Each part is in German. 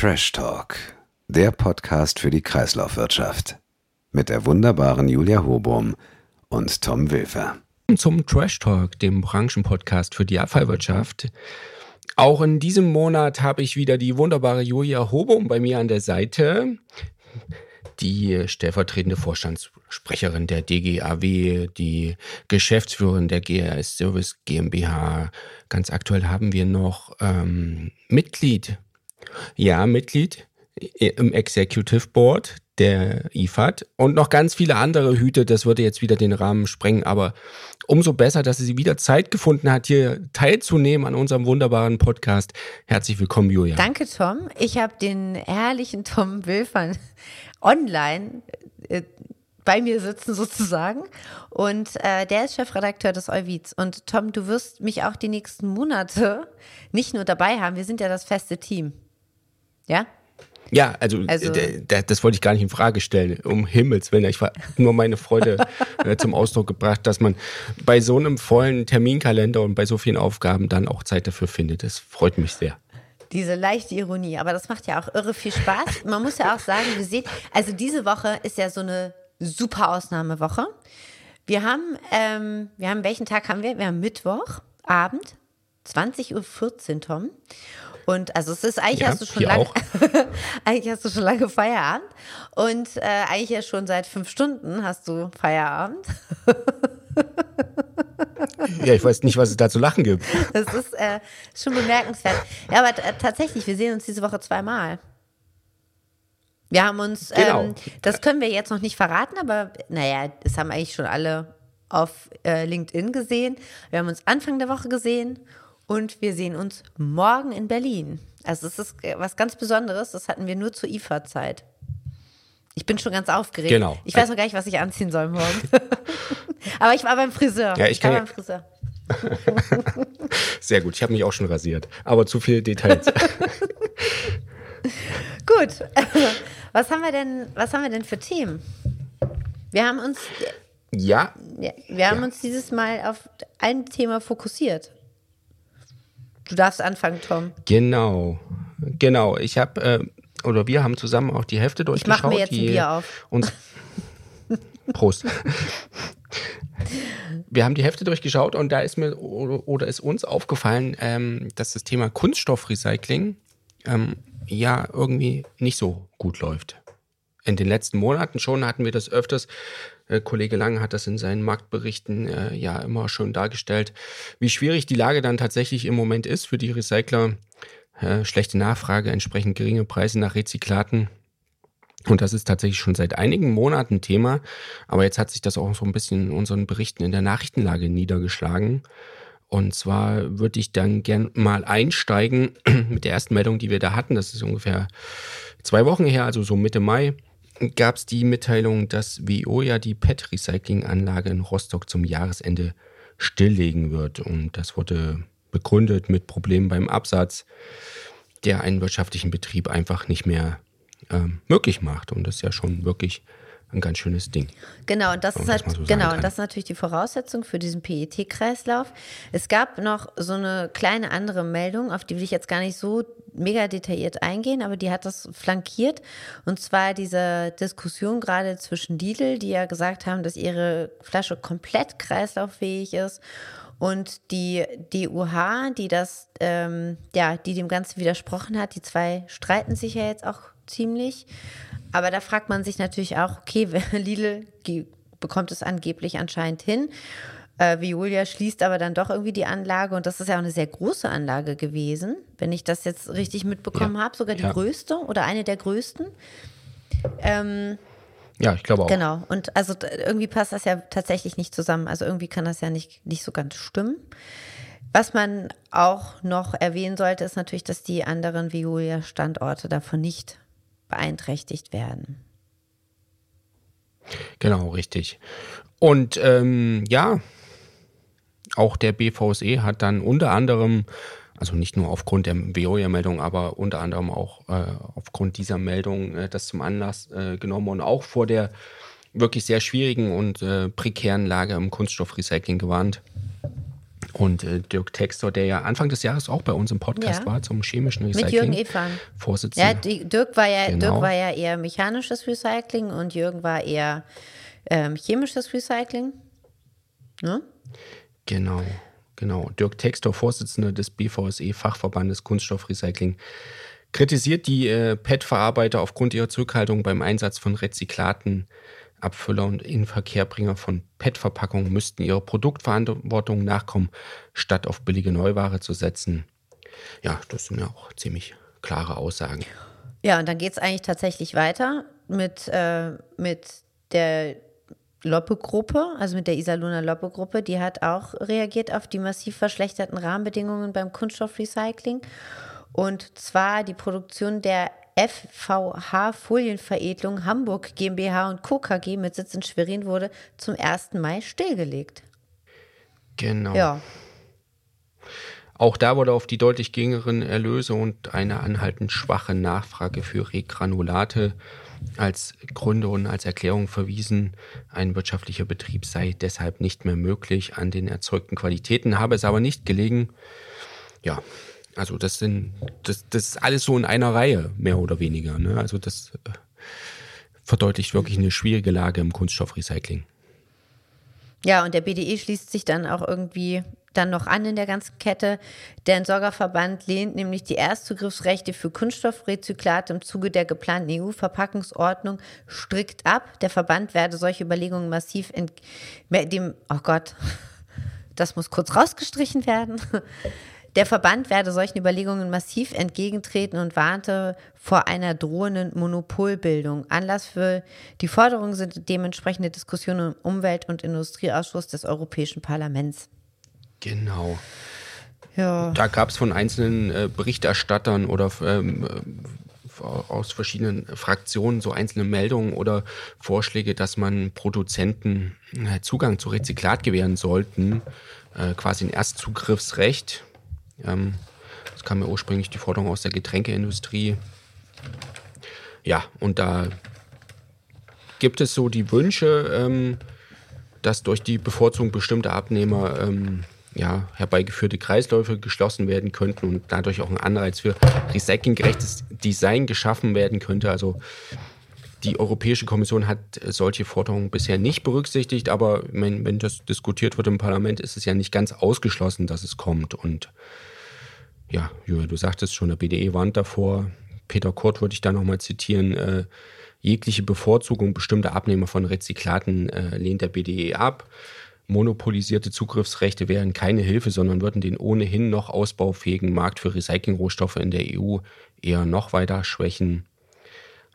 Trash Talk, der Podcast für die Kreislaufwirtschaft. Mit der wunderbaren Julia Hobum und Tom Wilfer. Zum Trash Talk, dem Branchenpodcast für die Abfallwirtschaft. Auch in diesem Monat habe ich wieder die wunderbare Julia Hobum bei mir an der Seite die stellvertretende Vorstandssprecherin der DGAW, die Geschäftsführerin der GRS Service GmbH. Ganz aktuell haben wir noch ähm, Mitglied, ja, Mitglied im Executive Board der IFAD und noch ganz viele andere Hüte. Das würde jetzt wieder den Rahmen sprengen, aber umso besser, dass sie wieder Zeit gefunden hat, hier teilzunehmen an unserem wunderbaren Podcast. Herzlich willkommen, Julia. Danke, Tom. Ich habe den herrlichen Tom Wilfern online äh, bei mir sitzen sozusagen. Und äh, der ist Chefredakteur des Euwiz. Und Tom, du wirst mich auch die nächsten Monate nicht nur dabei haben. Wir sind ja das feste Team. Ja? Ja, also, also das wollte ich gar nicht in Frage stellen, um Himmels Willen. Ich war nur meine Freude äh, zum Ausdruck gebracht, dass man bei so einem vollen Terminkalender und bei so vielen Aufgaben dann auch Zeit dafür findet. Das freut mich sehr. Diese leichte Ironie, aber das macht ja auch irre viel Spaß. Man muss ja auch sagen, wir sehen, also diese Woche ist ja so eine super Ausnahmewoche. Wir haben, ähm, wir haben, welchen Tag haben wir? Wir haben Mittwochabend, 20.14 Uhr, Tom. Und also es ist eigentlich ja, hast du schon lange, eigentlich hast du schon lange Feierabend und äh, eigentlich ja schon seit fünf Stunden hast du Feierabend. Ja, ich weiß nicht, was es da zu lachen gibt. Das ist äh, schon bemerkenswert. Ja, aber tatsächlich, wir sehen uns diese Woche zweimal. Wir haben uns, genau. ähm, das können wir jetzt noch nicht verraten, aber naja, das haben eigentlich schon alle auf äh, LinkedIn gesehen. Wir haben uns Anfang der Woche gesehen und wir sehen uns morgen in Berlin. Also es ist was ganz Besonderes, das hatten wir nur zur IFA-Zeit. Ich bin schon ganz aufgeregt. Genau. Ich weiß noch gar nicht, was ich anziehen soll morgen. Aber ich war beim Friseur. Ja, ich, kann ich war beim Friseur. Sehr gut, ich habe mich auch schon rasiert. Aber zu viele Details. gut. Was haben wir denn, was haben wir denn für Themen? Wir haben uns. Ja. Wir haben ja. uns dieses Mal auf ein Thema fokussiert. Du darfst anfangen, Tom. Genau. Genau. Ich habe, äh, oder wir haben zusammen auch die Hefte durchgeschaut. Ich mache mir jetzt ein Bier auf. Uns Prost. Wir haben die Hefte durchgeschaut und da ist mir oder ist uns aufgefallen, ähm, dass das Thema Kunststoffrecycling ähm, ja irgendwie nicht so gut läuft. In den letzten Monaten schon hatten wir das öfters. Äh, Kollege Lang hat das in seinen Marktberichten äh, ja immer schon dargestellt, wie schwierig die Lage dann tatsächlich im Moment ist für die Recycler. Äh, schlechte Nachfrage, entsprechend geringe Preise nach Rezyklaten und das ist tatsächlich schon seit einigen Monaten Thema. Aber jetzt hat sich das auch so ein bisschen in unseren Berichten in der Nachrichtenlage niedergeschlagen. Und zwar würde ich dann gern mal einsteigen mit der ersten Meldung, die wir da hatten. Das ist ungefähr zwei Wochen her, also so Mitte Mai, gab es die Mitteilung, dass Veolia die PET-Recycling-Anlage in Rostock zum Jahresende stilllegen wird. Und das wurde begründet mit Problemen beim Absatz, der einen wirtschaftlichen Betrieb einfach nicht mehr ähm, möglich macht. Und das ist ja schon wirklich ein ganz schönes Ding. Genau, und das ist halt, so genau, und das ist natürlich die Voraussetzung für diesen PET-Kreislauf. Es gab noch so eine kleine andere Meldung, auf die will ich jetzt gar nicht so mega detailliert eingehen, aber die hat das flankiert. Und zwar diese Diskussion gerade zwischen Lidl, die ja gesagt haben, dass ihre Flasche komplett kreislauffähig ist und die DUH, die das, ähm, ja, die dem Ganzen widersprochen hat, die zwei streiten sich ja jetzt auch ziemlich. Aber da fragt man sich natürlich auch, okay, Lidl bekommt es angeblich anscheinend hin. Äh, Violia schließt aber dann doch irgendwie die Anlage und das ist ja auch eine sehr große Anlage gewesen, wenn ich das jetzt richtig mitbekommen ja. habe, sogar die ja. größte oder eine der größten. Ähm, ja, ich glaube auch. Genau. Und also irgendwie passt das ja tatsächlich nicht zusammen. Also irgendwie kann das ja nicht, nicht so ganz stimmen. Was man auch noch erwähnen sollte, ist natürlich, dass die anderen Violia-Standorte davon nicht beeinträchtigt werden. Genau, richtig. Und ähm, ja, auch der BVSE hat dann unter anderem, also nicht nur aufgrund der Veolia-Meldung, aber unter anderem auch äh, aufgrund dieser Meldung äh, das zum Anlass äh, genommen und auch vor der wirklich sehr schwierigen und äh, prekären Lage im Kunststoffrecycling gewarnt Und äh, Dirk Textor, der ja Anfang des Jahres auch bei uns im Podcast ja. war, zum chemischen Recycling. Mit Jürgen Evan. Vorsitzender. Ja, die, Dirk, war ja, genau. Dirk war ja eher mechanisches Recycling und Jürgen war eher ähm, chemisches Recycling. Ne? Genau, genau. Dirk Textor, Vorsitzender des BVSE Fachverbandes Kunststoffrecycling, kritisiert die äh, PET-Verarbeiter aufgrund ihrer Zurückhaltung beim Einsatz von Rezyklaten. Abfüller und Inverkehrbringer von PET-Verpackungen müssten ihrer Produktverantwortung nachkommen, statt auf billige Neuware zu setzen. Ja, das sind ja auch ziemlich klare Aussagen. Ja, und dann geht es eigentlich tatsächlich weiter mit, äh, mit der Loppe-Gruppe, also mit der Isaluna Loppe-Gruppe, die hat auch reagiert auf die massiv verschlechterten Rahmenbedingungen beim Kunststoffrecycling. Und zwar die Produktion der FVH Folienveredelung Hamburg GmbH und Co. KG mit Sitz in Schwerin wurde zum 1. Mai stillgelegt. Genau. Ja. Auch da wurde auf die deutlich geringeren Erlöse und eine anhaltend schwache Nachfrage für Regranulate als Gründe und als Erklärung verwiesen, ein wirtschaftlicher Betrieb sei deshalb nicht mehr möglich. An den erzeugten Qualitäten habe es aber nicht gelegen. Ja, also das sind, das, das ist alles so in einer Reihe, mehr oder weniger. Ne? Also das äh, verdeutlicht wirklich eine schwierige Lage im Kunststoffrecycling. Ja, und der BDE schließt sich dann auch irgendwie dann noch an in der ganzen Kette. Der Entsorgerverband lehnt nämlich die Erstzugriffsrechte für Kunststoffrezyklate im Zuge der geplanten EU-Verpackungsordnung strikt ab. Der Verband werde solche Überlegungen massiv dem, oh Gott, das muss kurz rausgestrichen werden. Der Verband werde solchen Überlegungen massiv entgegentreten und warnte vor einer drohenden Monopolbildung. Anlass für die Forderung sind dementsprechende Diskussionen im Umwelt- und Industrieausschuss des Europäischen Parlaments. Genau. Ja. Da gab es von einzelnen äh, Berichterstattern oder ähm, äh, aus verschiedenen Fraktionen so einzelne Meldungen oder Vorschläge, dass man Produzenten äh, Zugang zu Rezyklat gewähren sollten, äh, quasi ein Erstzugriffsrecht. Ähm, das kam ja ursprünglich die Forderung aus der Getränkeindustrie. Ja, und da gibt es so die Wünsche, ähm, dass durch die Bevorzugung bestimmter Abnehmer ähm, ja, herbeigeführte Kreisläufe geschlossen werden könnten und dadurch auch ein Anreiz für recyclinggerechtes Design geschaffen werden könnte. Also die Europäische Kommission hat solche Forderungen bisher nicht berücksichtigt, aber wenn, wenn das diskutiert wird im Parlament, ist es ja nicht ganz ausgeschlossen, dass es kommt. Und ja, Julia, du sagtest schon, der BDE warnt davor. Peter Kurt würde ich da nochmal zitieren. Äh, jegliche Bevorzugung bestimmter Abnehmer von Rezyklaten äh, lehnt der BDE ab. Monopolisierte Zugriffsrechte wären keine Hilfe, sondern würden den ohnehin noch ausbaufähigen Markt für Recyclingrohstoffe in der EU eher noch weiter schwächen.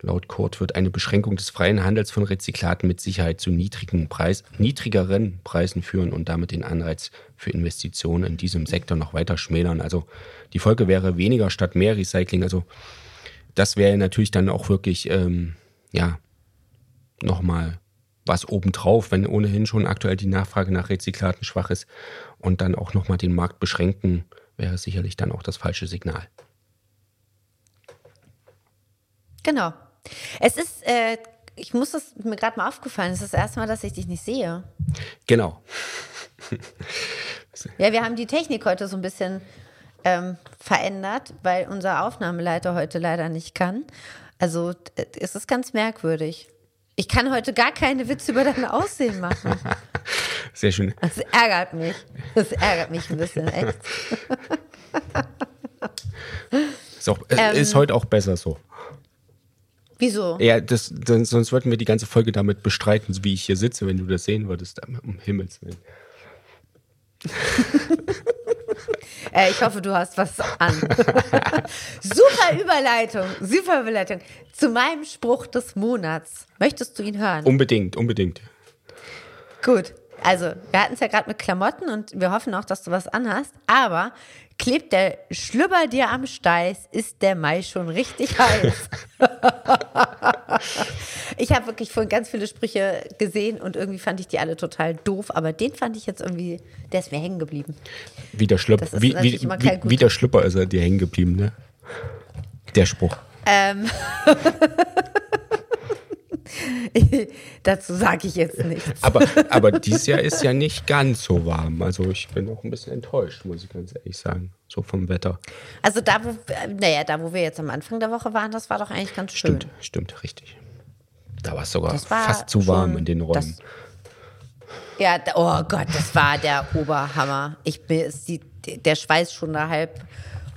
Laut Kurt wird eine Beschränkung des freien Handels von Rezyklaten mit Sicherheit zu niedrigen Preis, niedrigeren Preisen führen und damit den Anreiz für Investitionen in diesem Sektor noch weiter schmälern. Also die Folge wäre weniger statt mehr Recycling. Also das wäre natürlich dann auch wirklich, ähm, ja, nochmal was obendrauf, wenn ohnehin schon aktuell die Nachfrage nach Rezyklaten schwach ist und dann auch nochmal den Markt beschränken, wäre sicherlich dann auch das falsche Signal. Genau. Es ist, äh, ich muss das mir gerade mal aufgefallen, es ist das erste Mal, dass ich dich nicht sehe. Genau. ja, wir haben die Technik heute so ein bisschen ähm, verändert, weil unser Aufnahmeleiter heute leider nicht kann. Also äh, es ist ganz merkwürdig. Ich kann heute gar keine Witze über dein Aussehen machen. Sehr schön. Das ärgert mich. Das ärgert mich ein bisschen, echt. Ist, auch, ähm, ist heute auch besser so. Wieso? Ja, das, das, sonst würden wir die ganze Folge damit bestreiten, wie ich hier sitze, wenn du das sehen würdest, um Himmels Willen. äh, ich hoffe, du hast was an. super Überleitung, super Überleitung zu meinem Spruch des Monats. Möchtest du ihn hören? Unbedingt, unbedingt. Gut. Also, wir hatten es ja gerade mit Klamotten und wir hoffen auch, dass du was anhast. Aber klebt der Schlüpper dir am Steiß, ist der Mai schon richtig heiß. ich habe wirklich vorhin ganz viele Sprüche gesehen und irgendwie fand ich die alle total doof, aber den fand ich jetzt irgendwie, der ist mir hängen geblieben. Wie der, Schlüpper, wie, wie, wie, wie der Schlüpper ist er dir hängen geblieben, ne? Der Spruch. Ähm. Dazu sage ich jetzt nichts. Aber, aber dieses Jahr ist ja nicht ganz so warm. Also ich bin auch ein bisschen enttäuscht, muss ich ganz ehrlich sagen. So vom Wetter. Also da, wo, naja, da, wo wir jetzt am Anfang der Woche waren, das war doch eigentlich ganz schön. Stimmt, stimmt, richtig. Da war es sogar fast zu warm in den Räumen. ja, oh Gott, das war der Oberhammer. Ich bin, die, der Schweiß schon da halb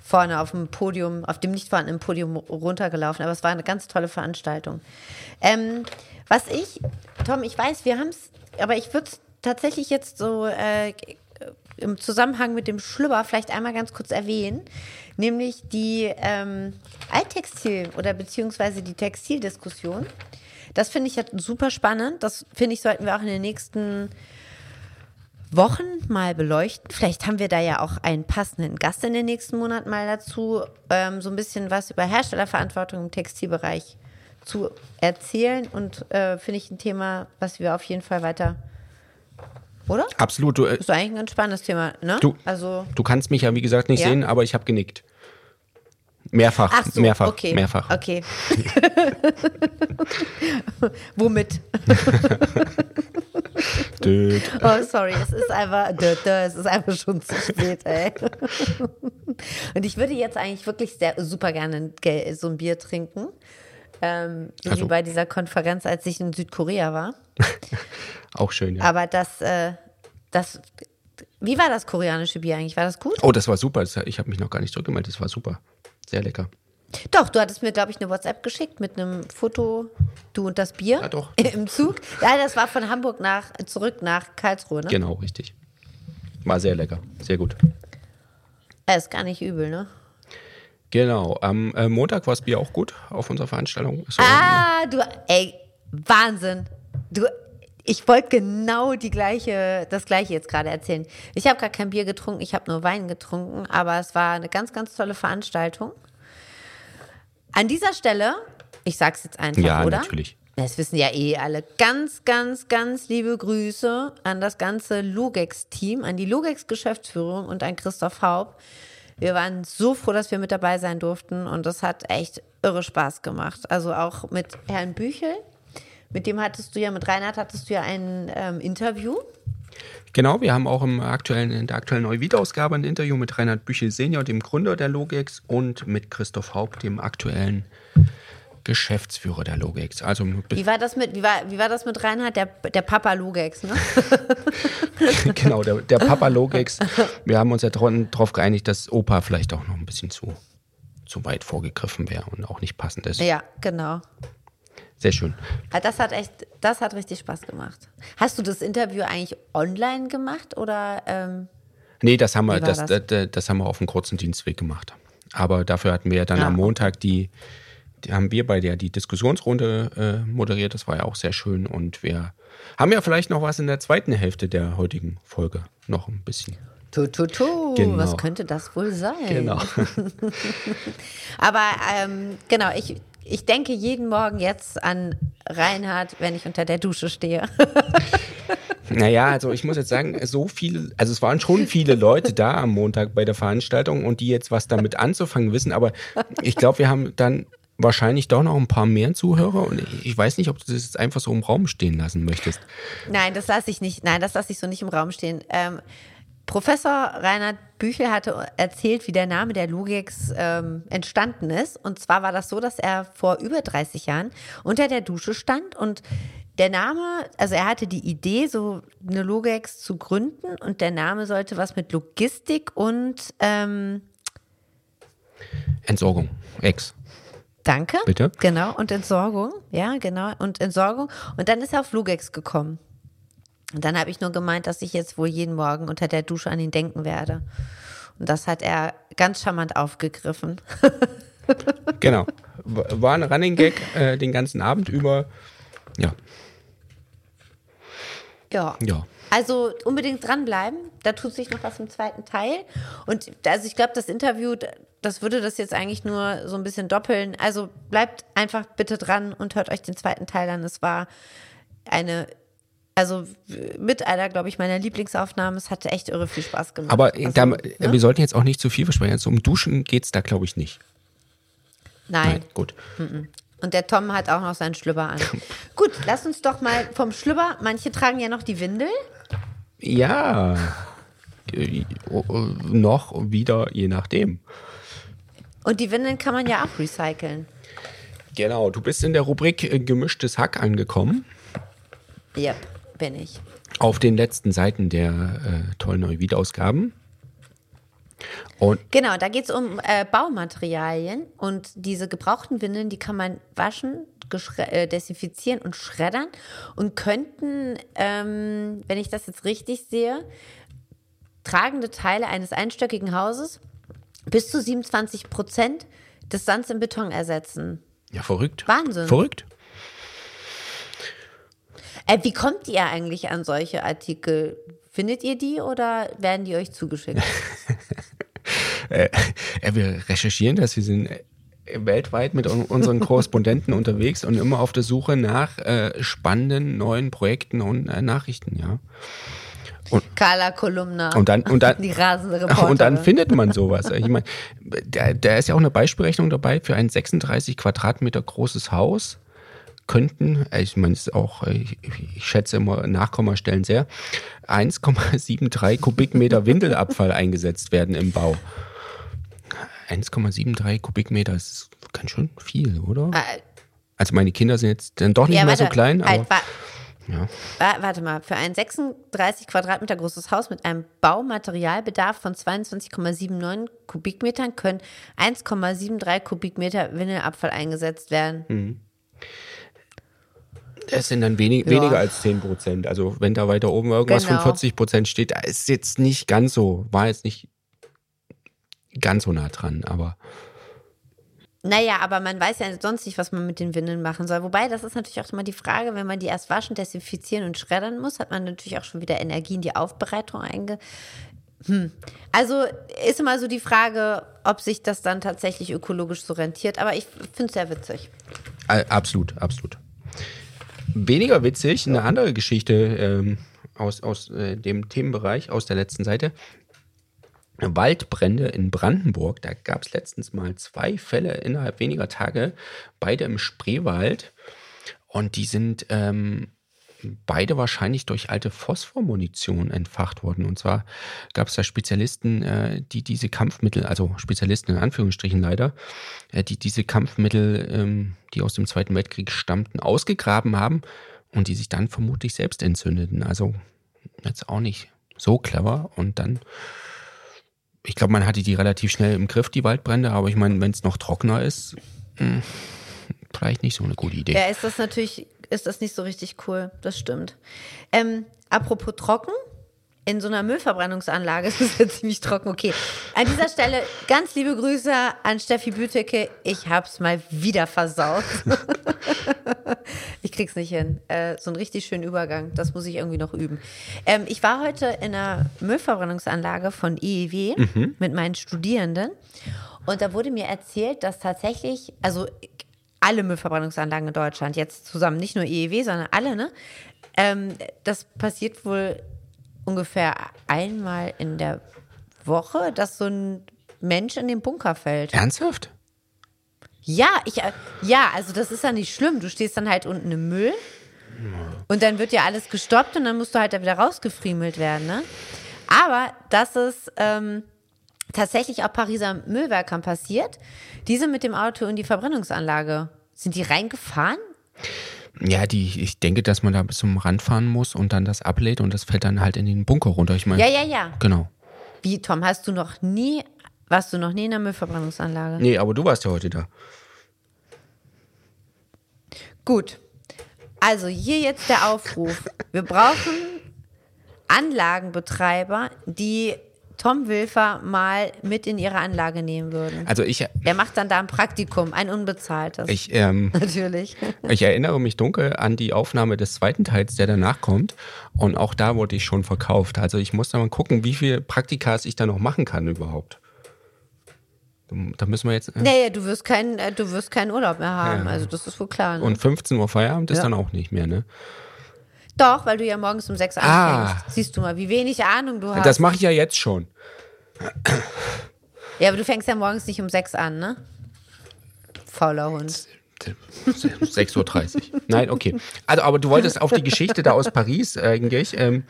vorne auf dem Podium, auf dem nicht vorhandenen Podium runtergelaufen. Aber es war eine ganz tolle Veranstaltung. Ähm, was ich, Tom, ich weiß, wir haben es, aber ich würde es tatsächlich jetzt so äh, im Zusammenhang mit dem Schlüpper vielleicht einmal ganz kurz erwähnen, nämlich die ähm, Alttextil oder beziehungsweise die Textildiskussion. Das finde ich jetzt super spannend. Das finde ich, sollten wir auch in den nächsten Wochen mal beleuchten. Vielleicht haben wir da ja auch einen passenden Gast in den nächsten Monaten mal dazu, ähm, so ein bisschen was über Herstellerverantwortung im Textilbereich zu erzählen und äh, finde ich ein Thema, was wir auf jeden Fall weiter oder? Absolut. Du, äh, ist eigentlich ein ganz spannendes Thema, ne? Du, also, du kannst mich ja, wie gesagt, nicht ja? sehen, aber ich habe genickt. Mehrfach, Ach so, mehrfach, okay, mehrfach. Okay. Womit? oh, sorry, es ist einfach, es ist einfach schon zu spät, ey. Und ich würde jetzt eigentlich wirklich sehr, super gerne so ein Bier trinken. Ähm, also. Wie bei dieser Konferenz, als ich in Südkorea war. Auch schön, ja. Aber das, äh, das, wie war das koreanische Bier eigentlich? War das gut? Oh, das war super. Ich habe mich noch gar nicht zurückgemeldet. Das war super. Sehr lecker. Doch, du hattest mir, glaube ich, eine WhatsApp geschickt mit einem Foto, du und das Bier. Ja, doch. Im Zug. Ja, das war von Hamburg nach, zurück nach Karlsruhe, ne? Genau, richtig. War sehr lecker. Sehr gut. Er ist gar nicht übel, ne? Genau. Am äh, Montag war das Bier auch gut auf unserer Veranstaltung. So, ah, du, ey, Wahnsinn. Du, ich wollte genau die gleiche, das gleiche jetzt gerade erzählen. Ich habe gar kein Bier getrunken, ich habe nur Wein getrunken, aber es war eine ganz, ganz tolle Veranstaltung. An dieser Stelle, ich sag's jetzt einfach, ja, oder? Ja, natürlich. Das wissen ja eh alle. Ganz, ganz, ganz liebe Grüße an das ganze Lugex-Team, an die Lugex-Geschäftsführung und an Christoph Haub. Wir waren so froh, dass wir mit dabei sein durften und das hat echt irre Spaß gemacht. Also auch mit Herrn Büchel, mit dem hattest du ja, mit Reinhard hattest du ja ein ähm, Interview. Genau, wir haben auch im aktuellen, in der aktuellen Neuwiederausgabe ein Interview mit Reinhard Büchel Senior, dem Gründer der Logex, und mit Christoph Haupt, dem aktuellen Geschäftsführer der Logex. Also wie war das mit, wie war, wie war das mit Reinhard, der, der Papa Logex, ne? genau, der, der Papa Logex. Wir haben uns ja darauf geeinigt, dass Opa vielleicht auch noch ein bisschen zu, zu weit vorgegriffen wäre und auch nicht passend ist. Ja, genau. Sehr schön. Das hat echt, das hat richtig Spaß gemacht. Hast du das Interview eigentlich online gemacht oder? Ähm, nee, das haben wir, das, das? Das, haben wir auf einem kurzen Dienstweg gemacht. Aber dafür hatten wir dann ja. am Montag die, haben wir bei der die Diskussionsrunde äh, moderiert. Das war ja auch sehr schön und wir haben ja vielleicht noch was in der zweiten Hälfte der heutigen Folge noch ein bisschen. Tu, tu, tu. Genau. Was könnte das wohl sein? Genau. Aber ähm, genau, ich, ich denke jeden Morgen jetzt an Reinhard, wenn ich unter der Dusche stehe. Naja, also ich muss jetzt sagen, so viele, also es waren schon viele Leute da am Montag bei der Veranstaltung und die jetzt was damit anzufangen wissen, aber ich glaube, wir haben dann wahrscheinlich doch noch ein paar mehr Zuhörer und ich weiß nicht, ob du das jetzt einfach so im Raum stehen lassen möchtest. Nein, das lasse ich nicht, nein, das lasse ich so nicht im Raum stehen. Ähm, Professor Reinhard Büchel hatte erzählt, wie der Name der Lugex ähm, entstanden ist. Und zwar war das so, dass er vor über 30 Jahren unter der Dusche stand und der Name, also er hatte die Idee, so eine Lugex zu gründen und der Name sollte was mit Logistik und ähm, Entsorgung, Ex. Danke. Bitte. Genau, und Entsorgung, ja, genau, und Entsorgung. Und dann ist er auf Lugex gekommen. Und dann habe ich nur gemeint, dass ich jetzt wohl jeden Morgen unter der Dusche an ihn denken werde. Und das hat er ganz charmant aufgegriffen. genau. War ein Running Gag äh, den ganzen Abend über. Ja. Ja. Ja. Also unbedingt dranbleiben. Da tut sich noch was im zweiten Teil. Und also ich glaube, das Interview, das würde das jetzt eigentlich nur so ein bisschen doppeln. Also bleibt einfach bitte dran und hört euch den zweiten Teil an. Es war eine also mit einer, glaube ich, meiner Lieblingsaufnahmen. Es hatte echt irre viel Spaß gemacht. Aber also, da, ne? wir sollten jetzt auch nicht zu viel versprechen. Also um Duschen geht es da, glaube ich, nicht. Nein. Nein gut. Mhm. Und der Tom hat auch noch seinen Schlüpper an. Gut, lass uns doch mal vom Schlüpper. Manche tragen ja noch die Windel. Ja. Äh, noch wieder, je nachdem. Und die Windeln kann man ja auch recyceln. Genau, du bist in der Rubrik äh, gemischtes Hack angekommen. Ja, bin ich. Auf den letzten Seiten der äh, tollen Neuwiedausgaben. Und genau, da geht es um äh, Baumaterialien und diese gebrauchten Windeln, die kann man waschen, äh, desinfizieren und schreddern und könnten, ähm, wenn ich das jetzt richtig sehe, tragende Teile eines einstöckigen Hauses bis zu 27 Prozent des Sands im Beton ersetzen. Ja, verrückt. Wahnsinn. Verrückt. Äh, wie kommt ihr eigentlich an solche Artikel? Findet ihr die oder werden die euch zugeschickt? äh, wir recherchieren das. Wir sind äh, weltweit mit unseren Korrespondenten unterwegs und immer auf der Suche nach äh, spannenden neuen Projekten und äh, Nachrichten, ja. Und, Carla Kolumna. Und dann, und dann, die rasende Reporterin. Und dann findet man sowas. Ich meine, da, da ist ja auch eine Beispielrechnung dabei für ein 36 Quadratmeter großes Haus könnten, ich meine, es ist auch, ich, ich, schätze immer Nachkommastellen sehr, 1,73 Kubikmeter Windelabfall eingesetzt werden im Bau. 1,73 Kubikmeter ist ganz schön viel, oder? Äh, also meine Kinder sind jetzt dann doch nicht ja, mehr so klein. Aber, halt, ja. Warte mal, für ein 36 Quadratmeter großes Haus mit einem Baumaterialbedarf von 22,79 Kubikmetern können 1,73 Kubikmeter Windelabfall eingesetzt werden. Mhm. Das sind dann wenig, ja. weniger als 10 Prozent. Also wenn da weiter oben irgendwas genau. von 40 Prozent steht, da ist jetzt nicht ganz so, war jetzt nicht ganz so nah dran, aber. Naja, aber man weiß ja sonst nicht, was man mit den Windeln machen soll. Wobei, das ist natürlich auch immer die Frage, wenn man die erst waschen, desinfizieren und schreddern muss, hat man natürlich auch schon wieder Energie in die Aufbereitung einge. Hm. Also ist immer so die Frage, ob sich das dann tatsächlich ökologisch so rentiert. Aber ich finde es sehr witzig. Absolut, absolut. Weniger witzig, eine andere Geschichte ähm, aus, aus äh, dem Themenbereich, aus der letzten Seite. Waldbrände in Brandenburg. Da gab es letztens mal zwei Fälle innerhalb weniger Tage, beide im Spreewald. Und die sind ähm, beide wahrscheinlich durch alte Phosphormunition entfacht worden. Und zwar gab es da Spezialisten, äh, die diese Kampfmittel, also Spezialisten in Anführungsstrichen leider, äh, die diese Kampfmittel, ähm, die aus dem Zweiten Weltkrieg stammten, ausgegraben haben und die sich dann vermutlich selbst entzündeten. Also jetzt auch nicht so clever. Und dann ich glaube, man hatte die relativ schnell im Griff, die Waldbrände, aber ich meine, wenn es noch trockener ist, mh, hm, vielleicht nicht so eine gute Idee. Ja, ist das natürlich, ist das nicht so richtig cool, das stimmt. Ähm, apropos trocken, in so einer Müllverbrennungsanlage ist es ja ziemlich trocken. Okay, an dieser Stelle ganz liebe Grüße an Steffi Bütecke. Ich hab's mal wieder versaut. ich krieg's nicht hin. Äh, so einen richtig schönen Übergang, das muss ich irgendwie noch üben. Ähm, ich war heute in einer Müllverbrennungsanlage von EEW mhm. mit meinen Studierenden und da wurde mir erzählt, dass tatsächlich, also alle Müllverbrennungsanlagen in Deutschland jetzt zusammen, nicht nur EEW, sondern alle, ne? Ähm, das passiert wohl ungefähr einmal in der Woche, dass so ein Mensch in den Bunker fällt. Ernsthaft? Ja, ich, äh, ja, also das ist ja nicht schlimm. Du stehst dann halt unten im Müll und dann wird ja alles gestoppt und dann musst du halt da wieder rausgefriemelt werden, ne? Aber das ist ähm, tatsächlich auch Pariser Müllwerkern passiert. Die sind mit dem Auto in die Verbrennungsanlage. Sind die reingefahren? Ja, die, ich denke, dass man da bis zum Rand fahren muss und dann das ablädt und das fällt dann halt in den Bunker runter. Ich meine. Ja, ja, ja. Genau. Wie, Tom, hast du noch nie, warst du noch nie in der Müllverbrennungsanlage? Nee, aber du warst ja heute da. Gut. Also hier jetzt der Aufruf. Wir brauchen Anlagenbetreiber, die Tom Wilfer mal mit in ihre Anlage nehmen würden. Also ich. Er macht dann da ein Praktikum, ein unbezahltes. Ich, ähm, Natürlich. Ich erinnere mich dunkel an die Aufnahme des zweiten Teils, der danach kommt. Und auch da wurde ich schon verkauft. Also ich muss da mal gucken, wie viele Praktikas ich da noch machen kann überhaupt. Da müssen wir jetzt. Äh naja, du wirst, kein, äh, du wirst keinen Urlaub mehr haben. Ja. Also das ist wohl klar. Ne? Und 15 Uhr Feierabend ist ja. dann auch nicht mehr, ne? Doch, weil du ja morgens um sechs ah. anfängst. Siehst du mal, wie wenig Ahnung du hast. Das mache ich ja jetzt schon. Ja, aber du fängst ja morgens nicht um sechs an, ne? Fauler Hund. 6.30 Uhr. Nein, okay. Also, aber du wolltest auf die Geschichte da aus Paris eigentlich. Ähm,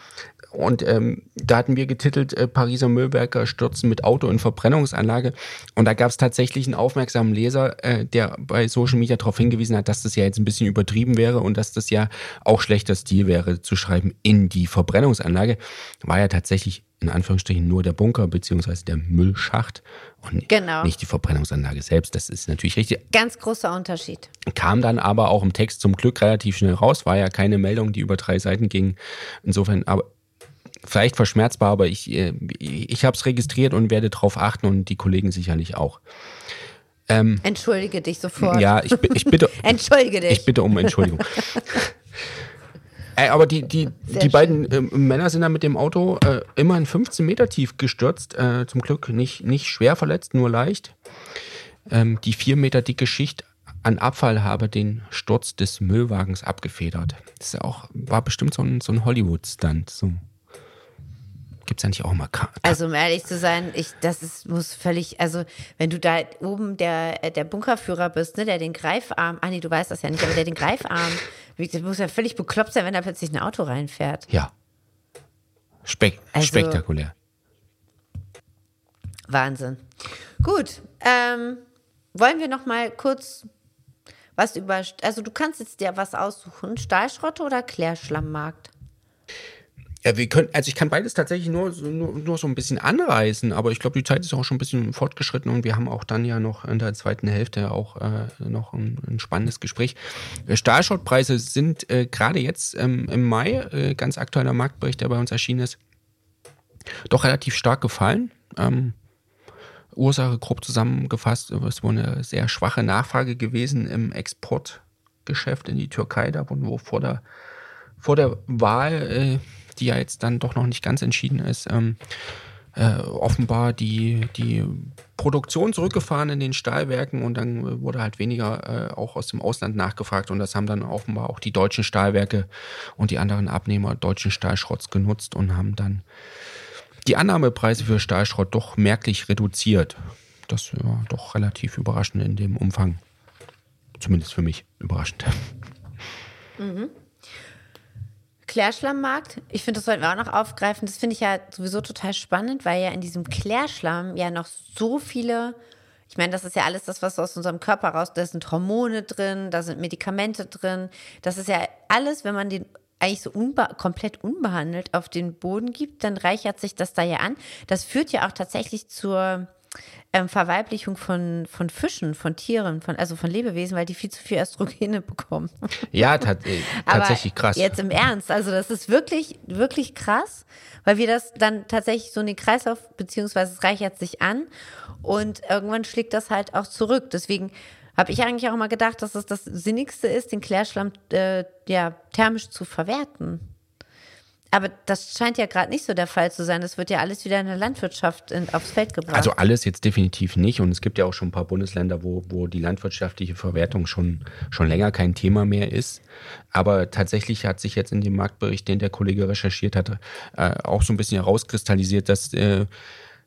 und ähm, da hatten wir getitelt, äh, Pariser Müllwerker stürzen mit Auto in Verbrennungsanlage. Und da gab es tatsächlich einen aufmerksamen Leser, äh, der bei Social Media darauf hingewiesen hat, dass das ja jetzt ein bisschen übertrieben wäre und dass das ja auch schlechter Stil wäre, zu schreiben in die Verbrennungsanlage. War ja tatsächlich in Anführungsstrichen nur der Bunker beziehungsweise der Müllschacht und genau. nicht die Verbrennungsanlage selbst. Das ist natürlich richtig. Ganz großer Unterschied. Kam dann aber auch im Text zum Glück relativ schnell raus. War ja keine Meldung, die über drei Seiten ging. Insofern, aber vielleicht verschmerzbar, aber ich, äh, ich habe es registriert und werde darauf achten und die Kollegen sicherlich auch. Ähm, Entschuldige dich sofort. Ja, ich, ich bitte. Entschuldige dich. Ich bitte um Entschuldigung. Ey, aber die, die, die beiden äh, Männer sind da mit dem Auto äh, immerhin 15 Meter tief gestürzt. Äh, zum Glück nicht, nicht schwer verletzt, nur leicht. Ähm, die vier Meter dicke Schicht an Abfall habe den Sturz des Müllwagens abgefedert. Das ist auch, war bestimmt so ein, so ein Hollywood-Stunt. So. Gibt es ja nicht auch mal. Ka also um ehrlich zu sein, ich, das ist, muss völlig, also wenn du da oben der, der Bunkerführer bist, ne, der den Greifarm, ah nee, du weißt das ja nicht, aber der den Greifarm, das muss ja völlig bekloppt sein, wenn da plötzlich ein Auto reinfährt. Ja. Spek also, spektakulär. Wahnsinn. Gut, ähm, wollen wir noch mal kurz was über, also du kannst jetzt dir was aussuchen, Stahlschrotte oder Klärschlammmarkt? Ja, wir können, also ich kann beides tatsächlich nur, nur, nur so ein bisschen anreißen, aber ich glaube, die Zeit ist auch schon ein bisschen fortgeschritten und wir haben auch dann ja noch in der zweiten Hälfte auch äh, noch ein, ein, spannendes Gespräch. Äh, Stahlschrottpreise sind äh, gerade jetzt ähm, im Mai, äh, ganz aktueller Marktbericht, der bei uns erschienen ist, doch relativ stark gefallen. Ähm, Ursache grob zusammengefasst, es wohl eine sehr schwache Nachfrage gewesen im Exportgeschäft in die Türkei, da wo vor der, vor der Wahl äh, die ja jetzt dann doch noch nicht ganz entschieden ist, ähm, äh, offenbar die, die Produktion zurückgefahren in den Stahlwerken und dann wurde halt weniger äh, auch aus dem Ausland nachgefragt und das haben dann offenbar auch die deutschen Stahlwerke und die anderen Abnehmer deutschen Stahlschrotts genutzt und haben dann die Annahmepreise für Stahlschrott doch merklich reduziert. Das war doch relativ überraschend in dem Umfang. Zumindest für mich überraschend. Mhm. Klärschlammmarkt. Ich finde, das sollten wir auch noch aufgreifen. Das finde ich ja sowieso total spannend, weil ja in diesem Klärschlamm ja noch so viele, ich meine, das ist ja alles das, was aus unserem Körper raus, da sind Hormone drin, da sind Medikamente drin. Das ist ja alles, wenn man den eigentlich so unbe komplett unbehandelt auf den Boden gibt, dann reichert sich das da ja an. Das führt ja auch tatsächlich zur ähm, Verweiblichung von, von Fischen, von Tieren, von, also von Lebewesen, weil die viel zu viel Östrogene bekommen. Ja, tat, äh, tatsächlich krass. Jetzt im Ernst, also das ist wirklich, wirklich krass, weil wir das dann tatsächlich so in den Kreislauf, beziehungsweise es reichert sich an und irgendwann schlägt das halt auch zurück. Deswegen habe ich eigentlich auch immer gedacht, dass es das Sinnigste ist, den Klärschlamm äh, ja, thermisch zu verwerten. Aber das scheint ja gerade nicht so der Fall zu sein. Das wird ja alles wieder in der Landwirtschaft in, aufs Feld gebracht. Also alles jetzt definitiv nicht. Und es gibt ja auch schon ein paar Bundesländer, wo, wo die landwirtschaftliche Verwertung schon, schon länger kein Thema mehr ist. Aber tatsächlich hat sich jetzt in dem Marktbericht, den der Kollege recherchiert hat, äh, auch so ein bisschen herauskristallisiert, dass äh,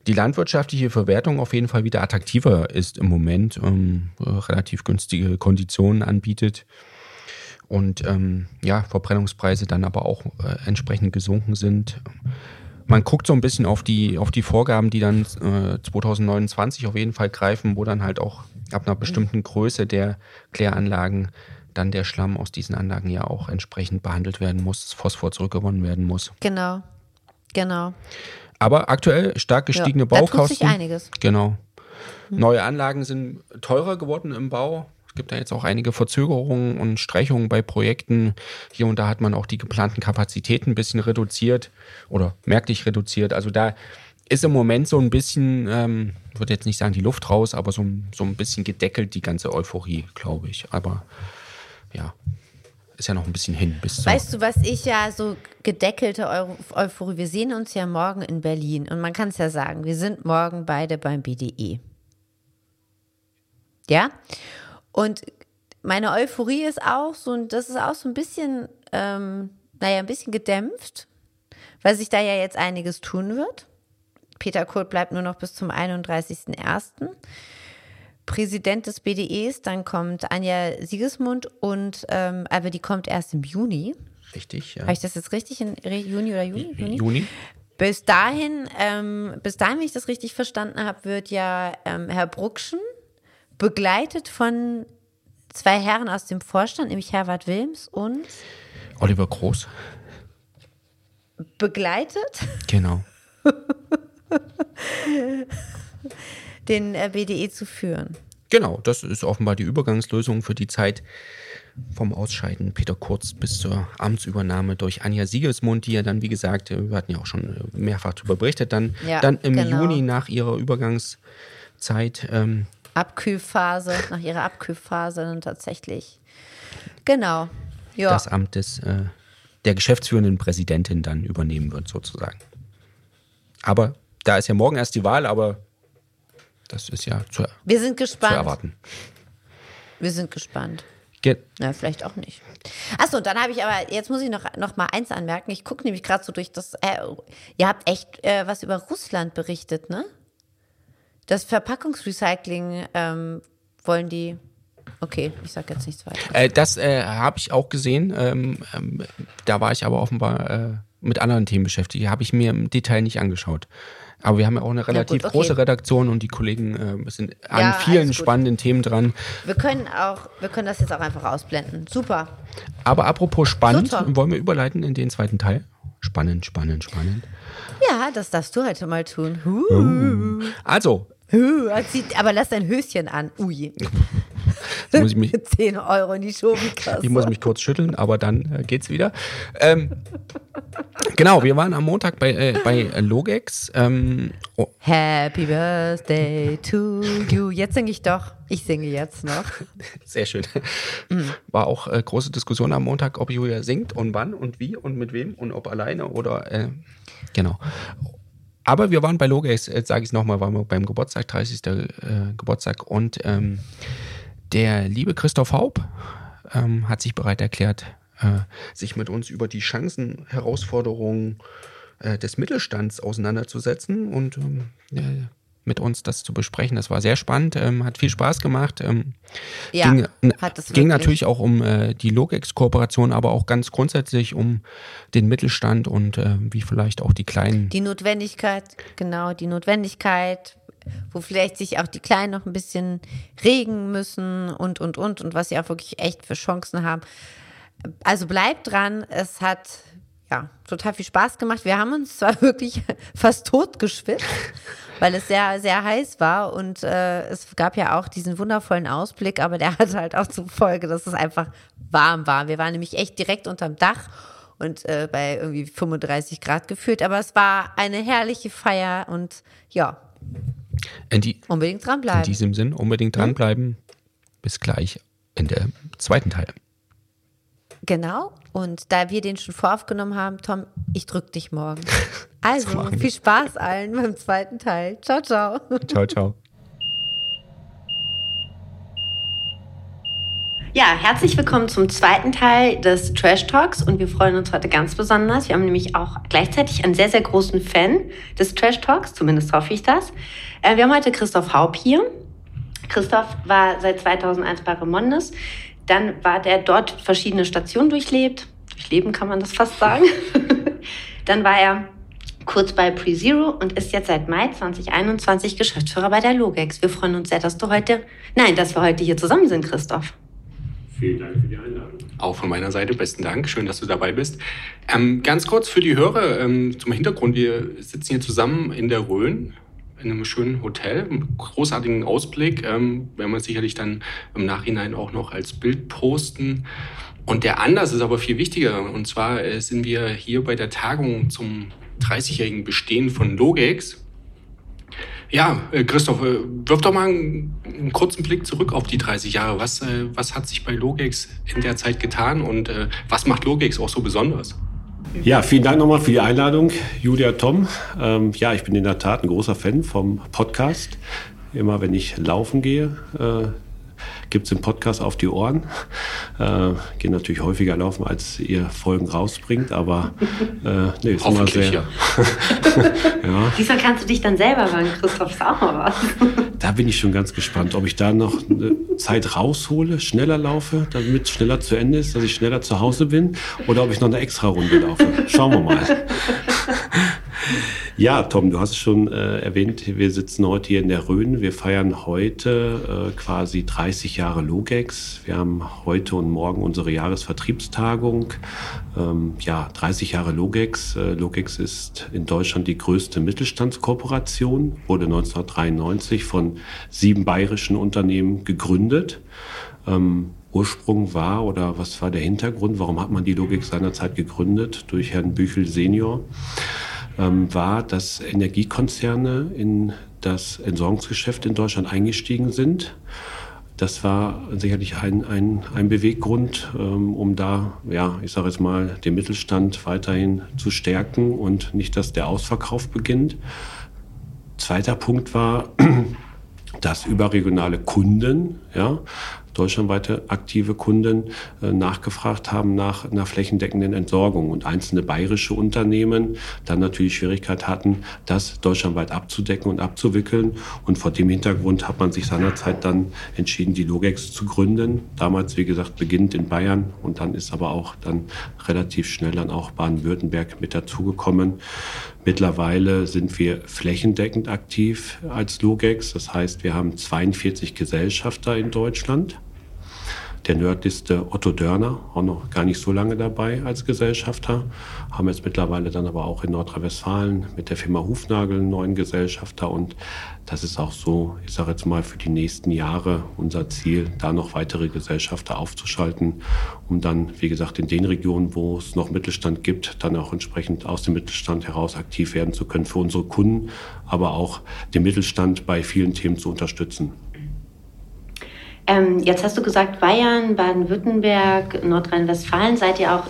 die landwirtschaftliche Verwertung auf jeden Fall wieder attraktiver ist im Moment, ähm, relativ günstige Konditionen anbietet und ähm, ja, Verbrennungspreise dann aber auch äh, entsprechend gesunken sind. Man guckt so ein bisschen auf die, auf die Vorgaben, die dann äh, 2029 auf jeden Fall greifen, wo dann halt auch ab einer bestimmten Größe der Kläranlagen dann der Schlamm aus diesen Anlagen ja auch entsprechend behandelt werden muss, das Phosphor zurückgewonnen werden muss. Genau, genau. Aber aktuell stark gestiegene ja, Baukosten. Da tut sich einiges. Genau. Neue Anlagen sind teurer geworden im Bau. Es gibt da jetzt auch einige Verzögerungen und Streichungen bei Projekten. Hier und da hat man auch die geplanten Kapazitäten ein bisschen reduziert oder merklich reduziert. Also da ist im Moment so ein bisschen, ähm, ich würde jetzt nicht sagen die Luft raus, aber so, so ein bisschen gedeckelt die ganze Euphorie, glaube ich. Aber ja, ist ja noch ein bisschen hin. Bis weißt du, was ich ja so gedeckelte Eu Euphorie, wir sehen uns ja morgen in Berlin und man kann es ja sagen, wir sind morgen beide beim BDE. Ja? Und meine Euphorie ist auch so, und das ist auch so ein bisschen, ähm, naja, ein bisschen gedämpft, weil sich da ja jetzt einiges tun wird. Peter Kurt bleibt nur noch bis zum 31.01. Präsident des BDEs, dann kommt Anja Siegesmund und ähm, aber die kommt erst im Juni. Richtig, ja. Habe ich das jetzt richtig in Juni oder Juni? Juni. Juni. Bis dahin, ähm, bis dahin, wenn ich das richtig verstanden habe, wird ja ähm, Herr Bruckschen begleitet von zwei Herren aus dem Vorstand, nämlich Herbert Wilms und Oliver Groß. Begleitet? Genau. den äh, BDE zu führen. Genau, das ist offenbar die Übergangslösung für die Zeit vom Ausscheiden Peter Kurz bis zur Amtsübernahme durch Anja Siegelsmund, die ja dann, wie gesagt, wir hatten ja auch schon mehrfach darüber berichtet, dann, ja, dann im genau. Juni nach ihrer Übergangszeit. Ähm, Abkühlphase, nach ihrer Abkühlphase dann tatsächlich. Genau. Ja. Das Amt des, äh, der geschäftsführenden Präsidentin dann übernehmen wird, sozusagen. Aber da ist ja morgen erst die Wahl, aber das ist ja zu, Wir sind gespannt. zu erwarten. Wir sind gespannt. Ge ja, vielleicht auch nicht. Achso, und dann habe ich aber, jetzt muss ich noch, noch mal eins anmerken. Ich gucke nämlich gerade so durch das, äh, ihr habt echt äh, was über Russland berichtet, ne? Das Verpackungsrecycling ähm, wollen die Okay, ich sage jetzt nichts weiter. Äh, das äh, habe ich auch gesehen. Ähm, ähm, da war ich aber offenbar äh, mit anderen Themen beschäftigt. Habe ich mir im Detail nicht angeschaut. Aber wir haben ja auch eine relativ ja, gut, okay. große Redaktion und die Kollegen äh, sind an ja, vielen spannenden Themen dran. Wir können auch, wir können das jetzt auch einfach ausblenden. Super. Aber apropos spannend, so, wollen wir überleiten in den zweiten Teil? Spannend, spannend, spannend. Ja, das darfst du heute mal tun. Uh. Also. Aber lass dein Höschen an. Ui. Jetzt muss ich mich, 10 Euro in die Schobikasse. Ich muss mich kurz schütteln, aber dann äh, geht's wieder. Ähm, genau, wir waren am Montag bei, äh, bei Logex. Ähm, oh. Happy Birthday to you. Jetzt singe ich doch. Ich singe jetzt noch. Sehr schön. Mhm. War auch äh, große Diskussion am Montag, ob Julia singt und wann und wie und mit wem und ob alleine oder äh, genau. Aber wir waren bei Logex, jetzt sage ich es nochmal, waren wir beim Geburtstag, 30. Äh, Geburtstag und ähm, der liebe Christoph Haub ähm, hat sich bereit erklärt, äh, sich mit uns über die Chancen, Herausforderungen äh, des Mittelstands auseinanderzusetzen und ähm, mit uns das zu besprechen. Das war sehr spannend, ähm, hat viel Spaß gemacht. Ähm, ja, ging, hat es ging natürlich auch um äh, die Logex-Kooperation, aber auch ganz grundsätzlich um den Mittelstand und äh, wie vielleicht auch die kleinen. Die Notwendigkeit, genau, die Notwendigkeit, wo vielleicht sich auch die Kleinen noch ein bisschen regen müssen und, und, und, und was sie auch wirklich echt für Chancen haben. Also bleibt dran, es hat ja total viel Spaß gemacht. Wir haben uns zwar wirklich fast tot geschwitzt, weil es sehr, sehr heiß war und äh, es gab ja auch diesen wundervollen Ausblick, aber der hatte halt auch zur Folge, dass es einfach warm war. Wir waren nämlich echt direkt unterm Dach und äh, bei irgendwie 35 Grad gefühlt, aber es war eine herrliche Feier und ja, die, unbedingt dranbleiben. In diesem Sinn, unbedingt dranbleiben. Mhm. Bis gleich in der zweiten Teil. Genau. Und da wir den schon voraufgenommen haben, Tom, ich drück dich morgen. Also, viel Spaß allen beim zweiten Teil. Ciao, ciao. Ciao, ciao. Ja, herzlich willkommen zum zweiten Teil des Trash Talks und wir freuen uns heute ganz besonders. Wir haben nämlich auch gleichzeitig einen sehr, sehr großen Fan des Trash Talks, zumindest hoffe ich das. Äh, wir haben heute Christoph Haub hier. Christoph war seit 2001 bei Remondes. Dann war der dort verschiedene Stationen durchlebt. Durchleben kann man das fast sagen. Dann war er kurz bei PreZero und ist jetzt seit Mai 2021 Geschäftsführer bei der Logex. Wir freuen uns sehr, dass du heute, nein, dass wir heute hier zusammen sind, Christoph. Vielen Dank für die Einladung. Auch von meiner Seite besten Dank. Schön, dass du dabei bist. Ähm, ganz kurz für die Hörer ähm, zum Hintergrund. Wir sitzen hier zusammen in der Rhön in einem schönen Hotel, einem großartigen Ausblick. Ähm, werden wir sicherlich dann im Nachhinein auch noch als Bild posten. Und der Anlass ist aber viel wichtiger. Und zwar äh, sind wir hier bei der Tagung zum 30-jährigen Bestehen von Logex. Ja, äh, Christoph, äh, wirf doch mal einen, einen, kurzen Blick zurück auf die 30 Jahre. Was, was hat sich bei Logex in der Zeit getan und was macht Logex auch so besonders? Ja, vielen Dank nochmal für die Einladung, Julia Tom. Ähm, ja, ich bin in der Tat ein großer Fan vom Podcast. Immer wenn ich laufen gehe, äh, gibt es den Podcast auf die Ohren. Äh, Gehe natürlich häufiger laufen, als ihr Folgen rausbringt, aber äh, nee, ist immer sehr. ja. ja. Diesmal kannst du dich dann selber hören, Christoph, ist auch mal was. Da bin ich schon ganz gespannt, ob ich da noch eine Zeit raushole, schneller laufe, damit es schneller zu Ende ist, dass ich schneller zu Hause bin, oder ob ich noch eine extra Runde laufe. Schauen wir mal. Ja, Tom, du hast es schon äh, erwähnt, wir sitzen heute hier in der Rhön. Wir feiern heute äh, quasi 30 Jahre Logex. Wir haben heute und morgen unsere Jahresvertriebstagung. Ähm, ja, 30 Jahre Logex. Äh, Logex ist in Deutschland die größte Mittelstandskooperation, wurde 1993 von sieben bayerischen Unternehmen gegründet. Ähm, Ursprung war oder was war der Hintergrund? Warum hat man die Logik seinerzeit gegründet? Durch Herrn Büchel Senior ähm, war, dass Energiekonzerne in das Entsorgungsgeschäft in Deutschland eingestiegen sind. Das war sicherlich ein, ein, ein Beweggrund, ähm, um da, ja, ich sage jetzt mal, den Mittelstand weiterhin zu stärken und nicht, dass der Ausverkauf beginnt. Zweiter Punkt war, dass überregionale Kunden, ja, deutschlandweite aktive Kunden äh, nachgefragt haben nach einer flächendeckenden Entsorgung und einzelne bayerische Unternehmen dann natürlich Schwierigkeit hatten, das deutschlandweit abzudecken und abzuwickeln. Und vor dem Hintergrund hat man sich seinerzeit dann entschieden, die Logex zu gründen. Damals, wie gesagt, beginnt in Bayern und dann ist aber auch dann relativ schnell dann auch Baden-Württemberg mit dazugekommen. Mittlerweile sind wir flächendeckend aktiv als Logex. Das heißt, wir haben 42 Gesellschafter in Deutschland. Der nördlichste Otto Dörner, auch noch gar nicht so lange dabei als Gesellschafter. Haben jetzt mittlerweile dann aber auch in Nordrhein-Westfalen mit der Firma Hufnagel einen neuen Gesellschafter. Und das ist auch so, ich sage jetzt mal, für die nächsten Jahre unser Ziel, da noch weitere Gesellschafter aufzuschalten, um dann, wie gesagt, in den Regionen, wo es noch Mittelstand gibt, dann auch entsprechend aus dem Mittelstand heraus aktiv werden zu können für unsere Kunden, aber auch den Mittelstand bei vielen Themen zu unterstützen. Ähm, jetzt hast du gesagt, Bayern, Baden-Württemberg, Nordrhein-Westfalen. Seid ihr auch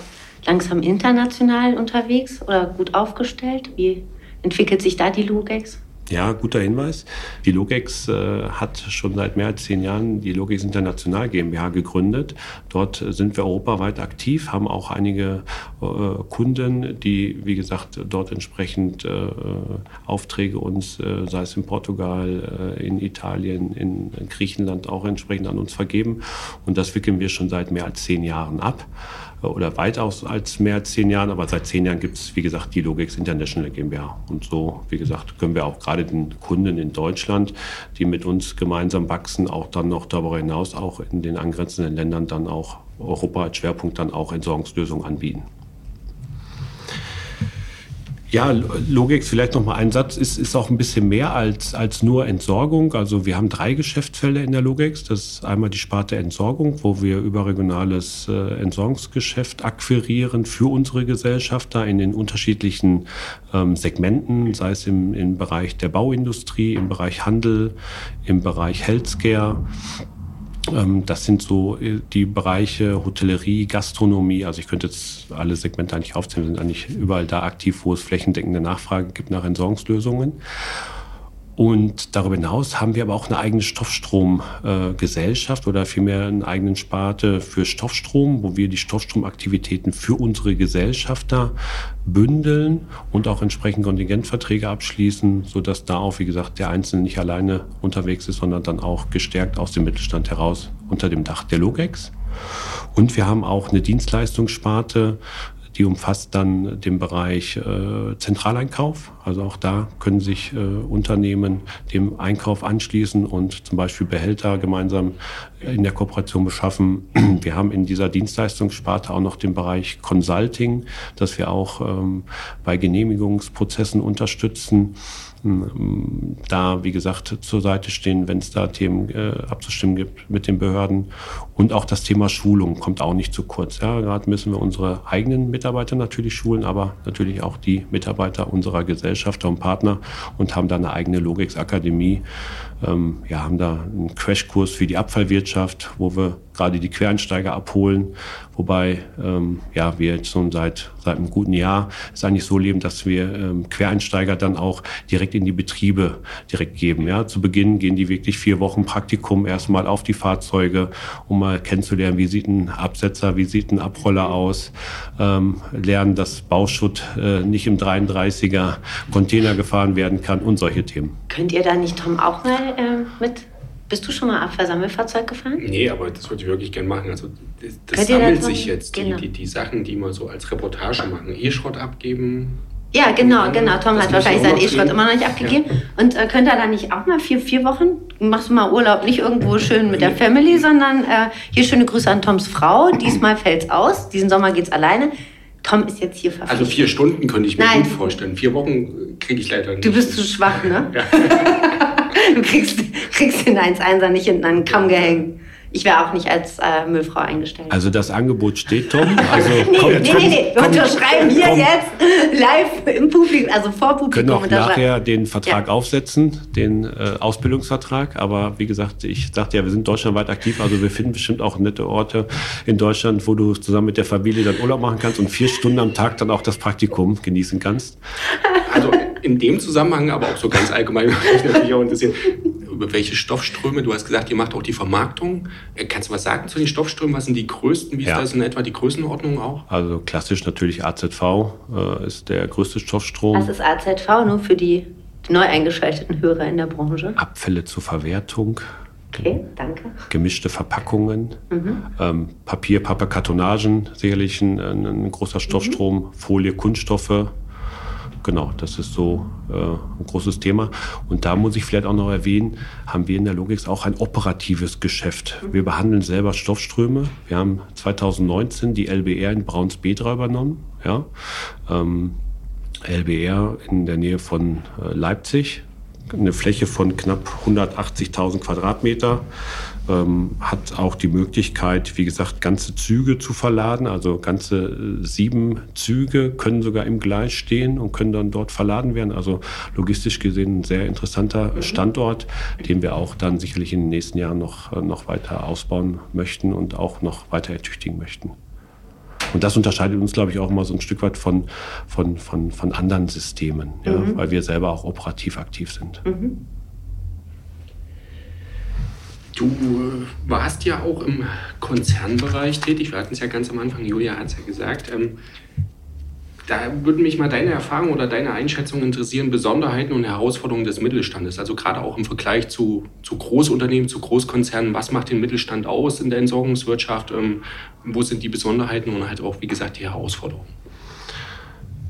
langsam international unterwegs oder gut aufgestellt? Wie entwickelt sich da die Lugex? Ja, guter Hinweis. Die Logex äh, hat schon seit mehr als zehn Jahren die Logex International GmbH gegründet. Dort sind wir europaweit aktiv, haben auch einige äh, Kunden, die, wie gesagt, dort entsprechend äh, Aufträge uns, äh, sei es in Portugal, äh, in Italien, in Griechenland auch entsprechend an uns vergeben. Und das wickeln wir schon seit mehr als zehn Jahren ab oder weitaus als mehr als zehn Jahren, aber seit zehn Jahren gibt es, wie gesagt, die Logix International GmbH. Und so, wie gesagt, können wir auch gerade den Kunden in Deutschland, die mit uns gemeinsam wachsen, auch dann noch darüber hinaus auch in den angrenzenden Ländern dann auch Europa als Schwerpunkt dann auch Entsorgungslösungen anbieten. Ja, Logix, vielleicht noch mal ein Satz, ist, ist auch ein bisschen mehr als, als nur Entsorgung. Also wir haben drei Geschäftsfelder in der Logix. Das ist einmal die Sparte Entsorgung, wo wir überregionales äh, Entsorgungsgeschäft akquirieren für unsere Gesellschafter in den unterschiedlichen ähm, Segmenten, sei es im, im Bereich der Bauindustrie, im Bereich Handel, im Bereich Healthcare. Ähm, das sind so äh, die Bereiche Hotellerie, Gastronomie. Also ich könnte jetzt alle Segmente eigentlich aufzählen, sind eigentlich überall da aktiv, wo es flächendeckende Nachfrage gibt nach Entsorgungslösungen. Und darüber hinaus haben wir aber auch eine eigene Stoffstromgesellschaft äh, oder vielmehr eine eigene Sparte für Stoffstrom, wo wir die Stoffstromaktivitäten für unsere Gesellschafter bündeln und auch entsprechend Kontingentverträge abschließen, sodass da auch, wie gesagt, der Einzelne nicht alleine unterwegs ist, sondern dann auch gestärkt aus dem Mittelstand heraus unter dem Dach der Logex. Und wir haben auch eine Dienstleistungssparte, die umfasst dann den Bereich äh, Zentraleinkauf. Also auch da können sich äh, Unternehmen dem Einkauf anschließen und zum Beispiel Behälter gemeinsam in der Kooperation beschaffen. Wir haben in dieser Dienstleistungssparte auch noch den Bereich Consulting, dass wir auch ähm, bei Genehmigungsprozessen unterstützen da, wie gesagt, zur Seite stehen, wenn es da Themen äh, abzustimmen gibt mit den Behörden. Und auch das Thema Schulung kommt auch nicht zu kurz. Ja, gerade müssen wir unsere eigenen Mitarbeiter natürlich schulen, aber natürlich auch die Mitarbeiter unserer Gesellschafter und Partner und haben da eine eigene Logix-Akademie. Ähm, ja, haben da einen Crashkurs für die Abfallwirtschaft, wo wir gerade die Quereinsteiger abholen. Wobei ähm, ja, wir jetzt schon seit, seit einem guten Jahr es eigentlich so leben, dass wir ähm, Quereinsteiger dann auch direkt in die Betriebe direkt geben. Ja. Zu Beginn gehen die wirklich vier Wochen Praktikum erstmal auf die Fahrzeuge, um mal kennenzulernen, wie sieht ein Absetzer, wie sieht ein Abroller aus, ähm, lernen, dass Bauschutt äh, nicht im 33er Container gefahren werden kann und solche Themen. Könnt ihr da nicht, Tom, auch mal äh, mit bist du schon mal Abfallsammelfahrzeug gefahren? Nee, aber das würde ich wirklich gerne machen. Also das, das sammelt sich jetzt, genau. die, die, die Sachen, die man so als Reportage machen. E-Schrott abgeben, ja, genau, genau. Tom hat wahrscheinlich seinen E-Schrott immer noch nicht abgegeben. Ja. Und äh, könnt ihr da nicht auch mal vier, vier Wochen, machst du mal Urlaub, nicht irgendwo schön mit der Family, sondern äh, hier schöne Grüße an Toms Frau. Diesmal fällt's aus, diesen Sommer geht's alleine. Tom ist jetzt hier verpflichtet. Also vier Stunden könnte ich mir Nein. gut vorstellen. Vier Wochen kriege ich leider nicht. Du bist zu schwach, ne? Ja. du kriegst, kriegst den 1-1er nicht hinten an den Kamm gehängt. Ich wäre auch nicht als äh, Müllfrau eingestellt. Also das Angebot steht, Tom. Also nee, komm, nee, nee, nee, wir unterschreiben hier komm. jetzt live im Publikum, also vor Publikum. Können auch nachher den Vertrag ja. aufsetzen, den äh, Ausbildungsvertrag. Aber wie gesagt, ich sagte ja, wir sind deutschlandweit aktiv, also wir finden bestimmt auch nette Orte in Deutschland, wo du zusammen mit der Familie dann Urlaub machen kannst und vier Stunden am Tag dann auch das Praktikum genießen kannst. Also in dem Zusammenhang, aber auch so ganz allgemein, würde mich natürlich auch interessieren, über welche Stoffströme, du hast gesagt, ihr macht auch die Vermarktung. Äh, kannst du was sagen zu den Stoffströmen? Was sind die größten? Wie ist ja. das in etwa die Größenordnung auch? Also klassisch natürlich AZV äh, ist der größte Stoffstrom. Was ist AZV nur für die neu eingeschalteten Hörer in der Branche? Abfälle zur Verwertung. Okay, danke. Gemischte Verpackungen, mhm. ähm, Papier, Pappe, Kartonagen, sicherlich ein, ein großer Stoffstrom, mhm. Folie, Kunststoffe, genau, das ist so äh, ein großes Thema. Und da muss ich vielleicht auch noch erwähnen, haben wir in der Logix auch ein operatives Geschäft. Wir behandeln selber Stoffströme. Wir haben 2019 die LBR in Brauns-Bedra übernommen. Ja? Ähm, LBR in der Nähe von äh, Leipzig, eine Fläche von knapp 180.000 Quadratmeter ähm, hat auch die Möglichkeit, wie gesagt, ganze Züge zu verladen. Also ganze äh, sieben Züge können sogar im Gleis stehen und können dann dort verladen werden. Also logistisch gesehen ein sehr interessanter mhm. Standort, den wir auch dann sicherlich in den nächsten Jahren noch, äh, noch weiter ausbauen möchten und auch noch weiter ertüchtigen möchten. Und das unterscheidet uns, glaube ich, auch immer so ein Stück weit von, von, von, von anderen Systemen, ja, mhm. weil wir selber auch operativ aktiv sind. Mhm. Du warst ja auch im Konzernbereich tätig. Wir hatten es ja ganz am Anfang, Julia hat es ja gesagt. Ähm, da würden mich mal deine Erfahrungen oder deine Einschätzung interessieren, Besonderheiten und Herausforderungen des Mittelstandes. Also gerade auch im Vergleich zu, zu Großunternehmen, zu Großkonzernen. Was macht den Mittelstand aus in der Entsorgungswirtschaft? Ähm, wo sind die Besonderheiten und halt auch, wie gesagt, die Herausforderungen?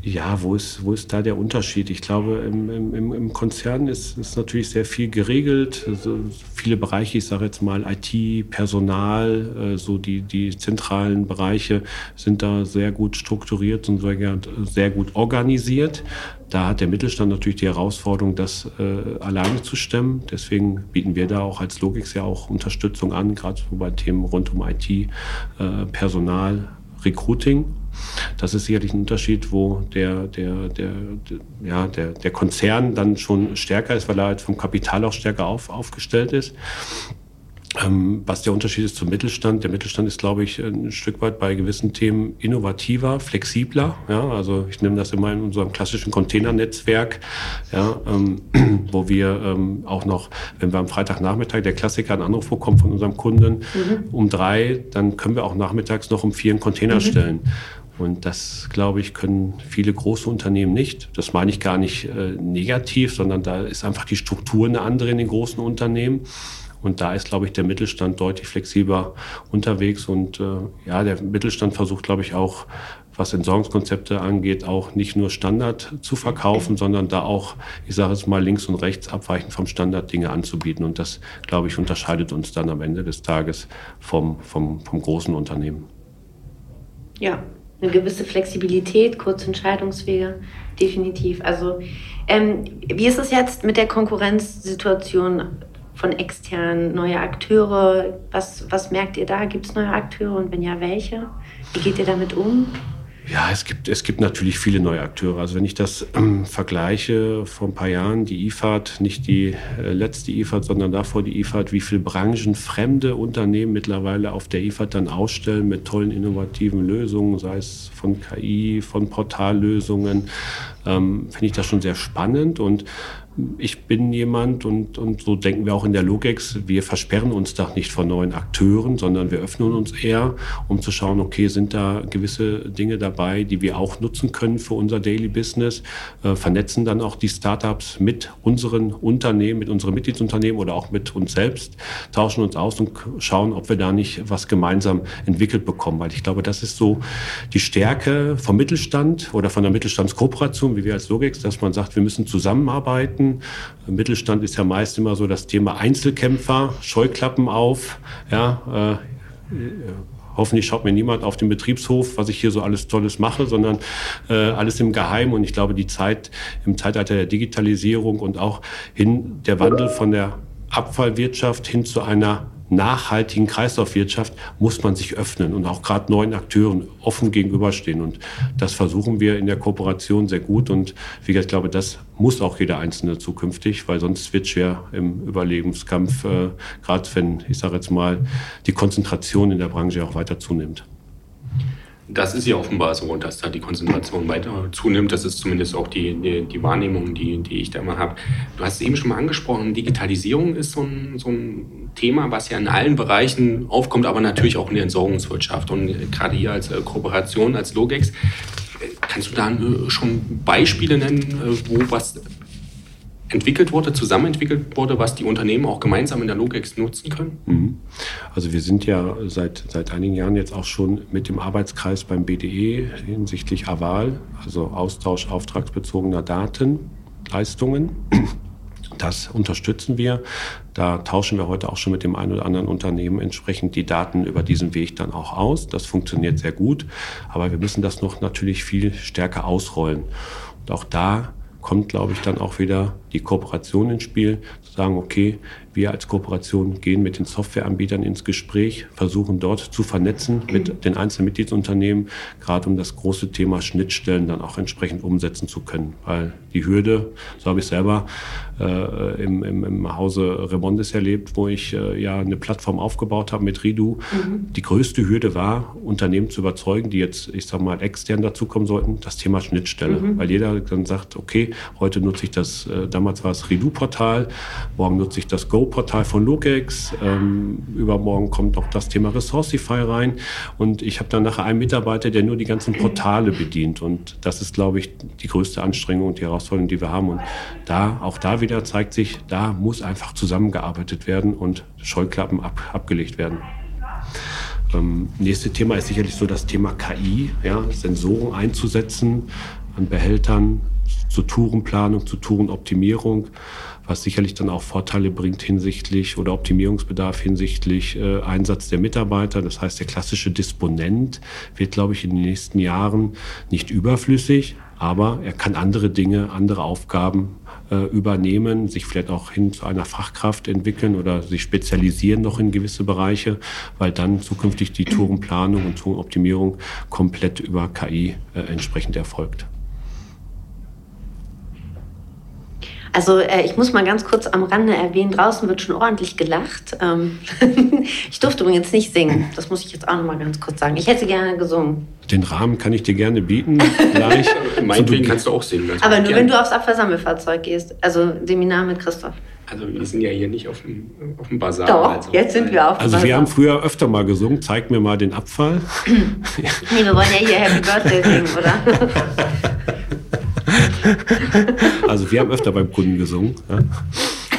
Ja, wo ist, wo ist da der Unterschied? Ich glaube, im, im, im Konzern ist, ist natürlich sehr viel geregelt. Also viele Bereiche, ich sage jetzt mal IT, Personal, äh, so die, die zentralen Bereiche sind da sehr gut strukturiert und sehr, sehr gut organisiert. Da hat der Mittelstand natürlich die Herausforderung, das äh, alleine zu stemmen. Deswegen bieten wir da auch als Logix ja auch Unterstützung an, gerade so bei Themen rund um IT, äh, Personal, Recruiting. Das ist sicherlich ein Unterschied, wo der, der, der, der, ja, der, der Konzern dann schon stärker ist, weil er halt vom Kapital auch stärker auf, aufgestellt ist. Ähm, was der Unterschied ist zum Mittelstand. Der Mittelstand ist, glaube ich, ein Stück weit bei gewissen Themen innovativer, flexibler. Ja, also ich nehme das immer in unserem klassischen Containernetzwerk, ja, ähm, wo wir ähm, auch noch, wenn wir am Freitagnachmittag der Klassiker einen Anruf bekommen von unserem Kunden mhm. um drei, dann können wir auch nachmittags noch um vier einen Container mhm. stellen. Und das, glaube ich, können viele große Unternehmen nicht. Das meine ich gar nicht äh, negativ, sondern da ist einfach die Struktur eine andere in den großen Unternehmen. Und da ist, glaube ich, der Mittelstand deutlich flexibler unterwegs. Und äh, ja, der Mittelstand versucht, glaube ich, auch, was Entsorgungskonzepte angeht, auch nicht nur Standard zu verkaufen, sondern da auch, ich sage es mal, links und rechts abweichend vom Standard Dinge anzubieten. Und das, glaube ich, unterscheidet uns dann am Ende des Tages vom, vom, vom großen Unternehmen. Ja, eine gewisse Flexibilität, kurze Entscheidungswege, definitiv. Also ähm, wie ist es jetzt mit der Konkurrenzsituation von externen, neue Akteure? Was, was merkt ihr da? Gibt es neue Akteure und wenn ja, welche? Wie geht ihr damit um? Ja, es gibt, es gibt natürlich viele neue Akteure. Also wenn ich das ähm, vergleiche vor ein paar Jahren, die IFAD, nicht die äh, letzte IFAD, sondern davor die IFAD, wie viele branchenfremde Unternehmen mittlerweile auf der IFAD dann ausstellen mit tollen innovativen Lösungen, sei es von KI, von Portallösungen, ähm, finde ich das schon sehr spannend und ich bin jemand und, und so denken wir auch in der Logex, wir versperren uns da nicht vor neuen Akteuren, sondern wir öffnen uns eher, um zu schauen, okay, sind da gewisse Dinge dabei, die wir auch nutzen können für unser Daily Business, äh, vernetzen dann auch die Startups mit unseren Unternehmen, mit unseren Mitgliedsunternehmen oder auch mit uns selbst, tauschen uns aus und schauen, ob wir da nicht was gemeinsam entwickelt bekommen, weil ich glaube, das ist so die Stärke vom Mittelstand oder von der Mittelstandskooperation, wie wir als Logex, dass man sagt, wir müssen zusammenarbeiten. Im Mittelstand ist ja meist immer so das Thema Einzelkämpfer, Scheuklappen auf, ja, äh, Hoffentlich schaut mir niemand auf den Betriebshof, was ich hier so alles Tolles mache, sondern äh, alles im Geheimen. Und ich glaube, die Zeit im Zeitalter der Digitalisierung und auch hin der Wandel von der Abfallwirtschaft hin zu einer nachhaltigen Kreislaufwirtschaft muss man sich öffnen und auch gerade neuen Akteuren offen gegenüberstehen. Und das versuchen wir in der Kooperation sehr gut. Und wie gesagt, ich glaube, das muss auch jeder Einzelne zukünftig, weil sonst wird schwer im Überlebenskampf, äh, gerade wenn, ich sage jetzt mal, die Konzentration in der Branche auch weiter zunimmt. Das ist ja offenbar so, dass da die Konzentration weiter zunimmt. Das ist zumindest auch die, die, die Wahrnehmung, die, die ich da immer habe. Du hast es eben schon mal angesprochen, Digitalisierung ist so ein, so ein Thema, was ja in allen Bereichen aufkommt, aber natürlich auch in der Entsorgungswirtschaft. Und gerade hier als äh, Kooperation, als Logex, äh, kannst du da äh, schon Beispiele nennen, wo was entwickelt wurde, zusammenentwickelt wurde, was die Unternehmen auch gemeinsam in der Logex nutzen können? Mhm. Also wir sind ja seit, seit einigen Jahren jetzt auch schon mit dem Arbeitskreis beim BDE hinsichtlich AVAL, also Austausch auftragsbezogener Datenleistungen. Das unterstützen wir. Da tauschen wir heute auch schon mit dem einen oder anderen Unternehmen entsprechend die Daten über diesen Weg dann auch aus. Das funktioniert sehr gut. Aber wir müssen das noch natürlich viel stärker ausrollen. Und auch da kommt, glaube ich, dann auch wieder die Kooperation ins Spiel, zu sagen, okay, wir als Kooperation gehen mit den Softwareanbietern ins Gespräch, versuchen dort zu vernetzen mit den einzelnen Mitgliedsunternehmen, gerade um das große Thema Schnittstellen dann auch entsprechend umsetzen zu können. Weil die Hürde, so habe ich selber äh, im, im, im Hause Remondes erlebt, wo ich äh, ja eine Plattform aufgebaut habe mit Ridu. Mhm. Die größte Hürde war, Unternehmen zu überzeugen, die jetzt, ich sage mal, extern dazukommen sollten, das Thema Schnittstelle. Mhm. Weil jeder dann sagt, okay, heute nutze ich das, äh, damals war es Ridu-Portal, morgen nutze ich das Go Go-Portal von Lukex. Ähm, übermorgen kommt auch das Thema Resourcify rein. Und ich habe dann nachher einen Mitarbeiter, der nur die ganzen Portale bedient. Und das ist, glaube ich, die größte Anstrengung und die Herausforderung, die wir haben. Und da, auch da wieder zeigt sich, da muss einfach zusammengearbeitet werden und Scheuklappen ab, abgelegt werden. Ähm, nächste Thema ist sicherlich so das Thema KI, ja, Sensoren einzusetzen an Behältern, zur Tourenplanung, zur Tourenoptimierung was sicherlich dann auch Vorteile bringt hinsichtlich oder Optimierungsbedarf hinsichtlich äh, Einsatz der Mitarbeiter. Das heißt, der klassische Disponent wird, glaube ich, in den nächsten Jahren nicht überflüssig, aber er kann andere Dinge, andere Aufgaben äh, übernehmen, sich vielleicht auch hin zu einer Fachkraft entwickeln oder sich spezialisieren noch in gewisse Bereiche, weil dann zukünftig die Tourenplanung und Tourenoptimierung komplett über KI äh, entsprechend erfolgt. Also äh, ich muss mal ganz kurz am Rande erwähnen, draußen wird schon ordentlich gelacht. Ähm ich durfte übrigens nicht singen, das muss ich jetzt auch noch mal ganz kurz sagen. Ich hätte gerne gesungen. Den Rahmen kann ich dir gerne bieten, gleich. Meinetwegen kannst du auch singen. Aber nur gerne. wenn du aufs Abfallsammelfahrzeug gehst, also Seminar mit Christoph. Also wir sind ja hier nicht auf dem, auf dem Bazar. Doch, also. jetzt sind wir auf dem Also wir haben früher öfter mal gesungen, zeig mir mal den Abfall. nee, wir wollen ja hier Happy Birthday singen, oder? Also wir haben öfter beim Kunden gesungen. Ja?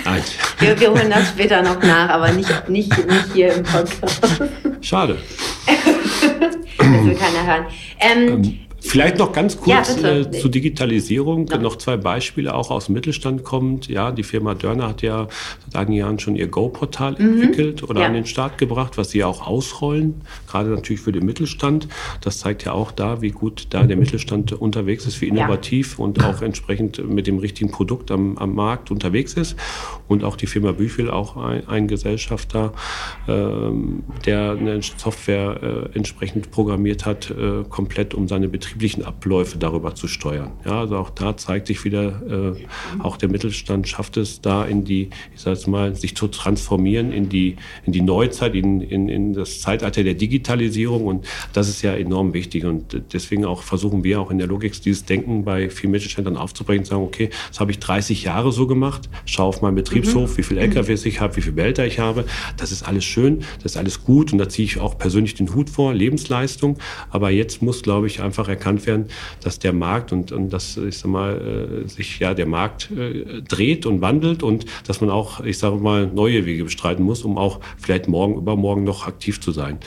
Nein. Wir, wir, holen das später noch nach, aber nicht, nicht, nicht hier im Podcast. Schade. das will keiner hören. Ähm, ähm Vielleicht noch ganz kurz ja, äh, zur Digitalisierung. Ja. Noch zwei Beispiele auch aus dem Mittelstand kommt. Ja, die Firma Dörner hat ja seit einigen Jahren schon ihr Go-Portal mhm. entwickelt oder ja. an den Start gebracht, was sie auch ausrollen, gerade natürlich für den Mittelstand. Das zeigt ja auch da, wie gut da der Mittelstand unterwegs ist, wie innovativ und auch entsprechend mit dem richtigen Produkt am, am Markt unterwegs ist. Und auch die Firma Büchel, auch ein, ein Gesellschafter, ähm, der eine Software äh, entsprechend programmiert hat, äh, komplett um seine Betriebe betrieblichen Abläufe darüber zu steuern. Ja, also auch da zeigt sich wieder, äh, auch der Mittelstand schafft es da in die, ich sage mal, sich zu transformieren in die, in die Neuzeit, in, in, in das Zeitalter der Digitalisierung. Und das ist ja enorm wichtig. Und deswegen auch versuchen wir auch in der Logik dieses Denken bei vielen Mittelständlern aufzubringen, sagen, okay, das habe ich 30 Jahre so gemacht, schau auf meinen Betriebshof, mhm. wie viele LKWs ich habe, wie viele Behälter ich habe, das ist alles schön, das ist alles gut. Und da ziehe ich auch persönlich den Hut vor, Lebensleistung, aber jetzt muss, glaube ich, einfach erkannt werden, dass der Markt und, und dass, ich sag mal, äh, sich ja der Markt äh, dreht und wandelt und dass man auch, ich sage mal, neue Wege bestreiten muss, um auch vielleicht morgen, übermorgen noch aktiv zu sein.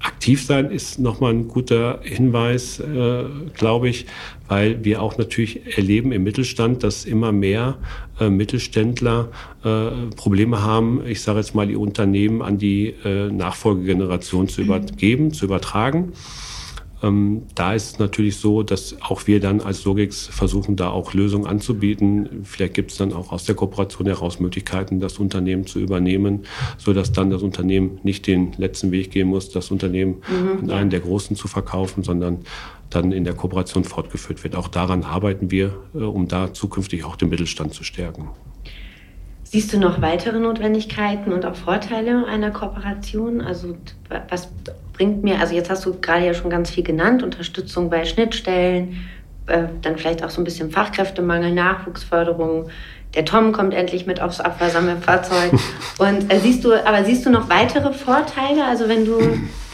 Aktiv sein ist nochmal ein guter Hinweis, äh, glaube ich, weil wir auch natürlich erleben im Mittelstand, dass immer mehr äh, Mittelständler äh, Probleme haben, ich sage jetzt mal, die Unternehmen an die äh, Nachfolgegeneration zu übergeben, zu übertragen. Ähm, da ist es natürlich so, dass auch wir dann als Logix versuchen, da auch Lösungen anzubieten. Vielleicht gibt es dann auch aus der Kooperation heraus Möglichkeiten, das Unternehmen zu übernehmen, sodass dann das Unternehmen nicht den letzten Weg gehen muss, das Unternehmen mhm, in einen der Großen zu verkaufen, sondern dann in der Kooperation fortgeführt wird. Auch daran arbeiten wir, äh, um da zukünftig auch den Mittelstand zu stärken. Siehst du noch weitere Notwendigkeiten und auch Vorteile einer Kooperation? Also was bringt mir, also jetzt hast du gerade ja schon ganz viel genannt, Unterstützung bei Schnittstellen, äh, dann vielleicht auch so ein bisschen Fachkräftemangel, Nachwuchsförderung. Der Tom kommt endlich mit aufs Abwassersammelfahrzeug. Und äh, siehst du, aber siehst du noch weitere Vorteile? Also wenn du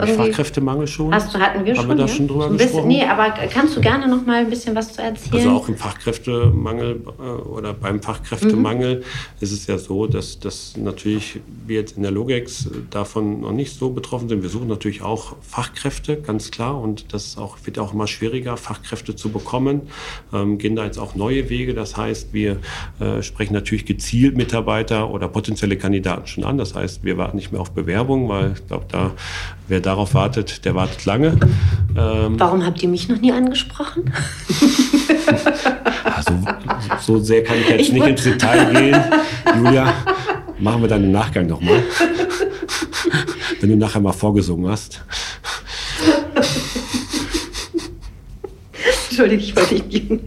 habe ich Fachkräftemangel schon? Hast du, hatten wir Haben schon. Haben wir da ja? schon drüber bisschen, gesprochen? Nee, aber kannst du gerne noch mal ein bisschen was zu erzählen? Also auch im Fachkräftemangel äh, oder beim Fachkräftemangel mhm. ist es ja so, dass, dass natürlich wir jetzt in der Logex davon noch nicht so betroffen sind. Wir suchen natürlich auch Fachkräfte, ganz klar. Und das auch, wird auch immer schwieriger, Fachkräfte zu bekommen. Ähm, gehen da jetzt auch neue Wege. Das heißt, wir äh, sprechen natürlich gezielt Mitarbeiter oder potenzielle Kandidaten schon an. Das heißt, wir warten nicht mehr auf Bewerbungen, weil ich glaube, da Wer darauf wartet, der wartet lange. Ähm, Warum habt ihr mich noch nie angesprochen? also, so sehr kann ich jetzt ich nicht ins Detail gehen. Julia, machen wir dann im Nachgang nochmal. Wenn du nachher mal vorgesungen hast. Entschuldige, ich wollte nicht gehen.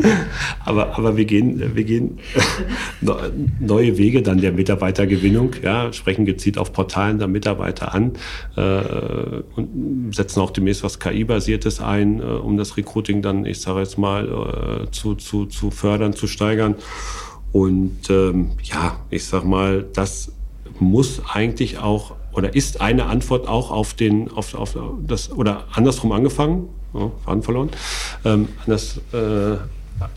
aber, aber wir gehen, wir gehen neue Wege dann der Mitarbeitergewinnung, ja, sprechen gezielt auf Portalen der Mitarbeiter an äh, und setzen auch demnächst was KI-basiertes ein, äh, um das Recruiting dann, ich sage jetzt mal, äh, zu, zu, zu fördern, zu steigern. Und ähm, ja, ich sag mal, das muss eigentlich auch oder ist eine Antwort auch auf den, auf, auf das, oder andersrum angefangen, oh, Faden verloren, ähm, anders äh,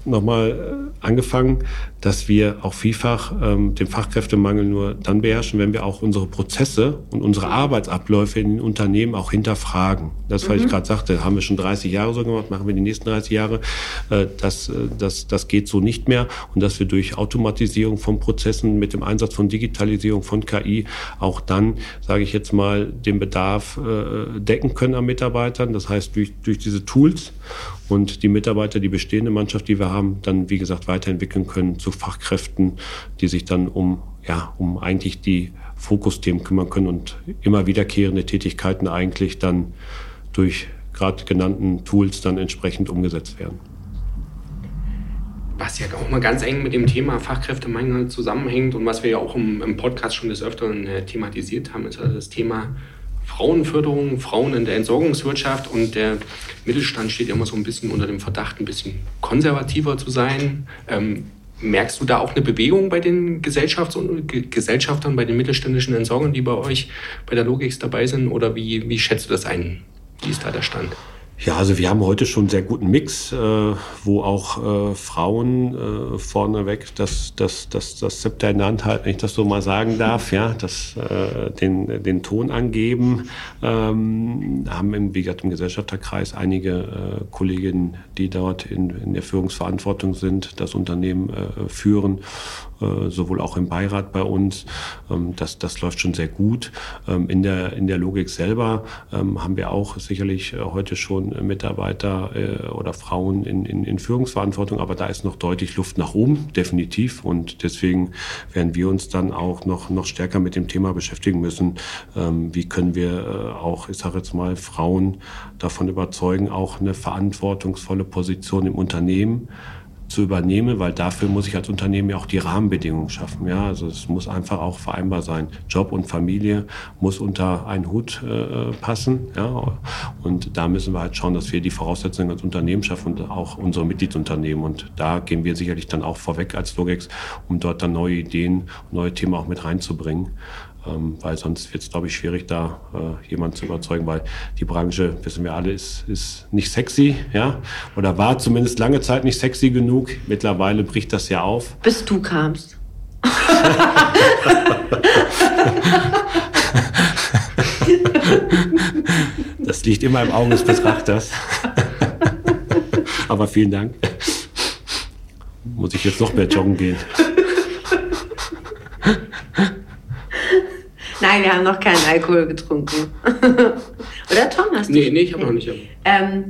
nochmal äh, angefangen, dass wir auch vielfach ähm, den Fachkräftemangel nur dann beherrschen, wenn wir auch unsere Prozesse und unsere Arbeitsabläufe in den Unternehmen auch hinterfragen. Das, was mhm. ich gerade sagte, haben wir schon 30 Jahre so gemacht, machen wir die nächsten 30 Jahre. Äh, das, äh, das, das geht so nicht mehr. Und dass wir durch Automatisierung von Prozessen mit dem Einsatz von Digitalisierung, von KI auch dann, sage ich jetzt mal, den Bedarf äh, decken können an Mitarbeitern. Das heißt, durch, durch diese Tools und die Mitarbeiter, die bestehende Mannschaft, die wir haben, dann, wie gesagt, weiterentwickeln können zu Fachkräften, die sich dann um, ja, um eigentlich die Fokusthemen kümmern können und immer wiederkehrende Tätigkeiten eigentlich dann durch gerade genannten Tools dann entsprechend umgesetzt werden. Was ja auch mal ganz eng mit dem Thema Fachkräftemangel zusammenhängt und was wir ja auch im, im Podcast schon des Öfteren äh, thematisiert haben, ist das Thema Frauenförderung, Frauen in der Entsorgungswirtschaft und der Mittelstand steht immer so ein bisschen unter dem Verdacht, ein bisschen konservativer zu sein. Ähm, merkst du da auch eine Bewegung bei den Gesellschafts Gesellschaftern, bei den mittelständischen Entsorgern, die bei euch bei der Logix dabei sind? Oder wie, wie schätzt du das ein? Wie ist da der Stand? Ja, also wir haben heute schon einen sehr guten Mix, äh, wo auch äh, Frauen äh, vorneweg das, das, das, das Zepter in der Hand halten, wenn ich das so mal sagen darf, ja, das, äh, den, den Ton angeben. Ähm, haben im, wie gesagt, im Gesellschafterkreis einige äh, Kolleginnen, die dort in, in der Führungsverantwortung sind, das Unternehmen äh, führen sowohl auch im Beirat bei uns. Ähm, das, das läuft schon sehr gut. Ähm, in, der, in der Logik selber ähm, haben wir auch sicherlich äh, heute schon Mitarbeiter äh, oder Frauen in, in, in Führungsverantwortung, aber da ist noch deutlich Luft nach oben, definitiv. Und deswegen werden wir uns dann auch noch, noch stärker mit dem Thema beschäftigen müssen. Wie können wir auch, ich sage jetzt mal, Frauen davon überzeugen, auch eine verantwortungsvolle Position im Unternehmen zu übernehmen, weil dafür muss ich als Unternehmen ja auch die Rahmenbedingungen schaffen. Ja, also es muss einfach auch vereinbar sein. Job und Familie muss unter einen Hut äh, passen. Ja, und da müssen wir halt schauen, dass wir die Voraussetzungen als Unternehmen schaffen und auch unsere Mitgliedsunternehmen. Und da gehen wir sicherlich dann auch vorweg als Logex, um dort dann neue Ideen, neue Themen auch mit reinzubringen ähm, weil sonst wird es, glaube ich, schwierig, da äh, jemanden zu überzeugen, weil die Branche, wissen wir alle, ist, ist nicht sexy, ja, oder war zumindest lange Zeit nicht sexy genug. Mittlerweile bricht das ja auf. Bis du kamst. das liegt immer im Auge des Betrachters. Aber vielen Dank. Muss ich jetzt noch mehr joggen gehen? Nein, wir haben noch keinen Alkohol getrunken. Oder Tom, hast du? Nee, nee, ich habe noch nicht. Ähm,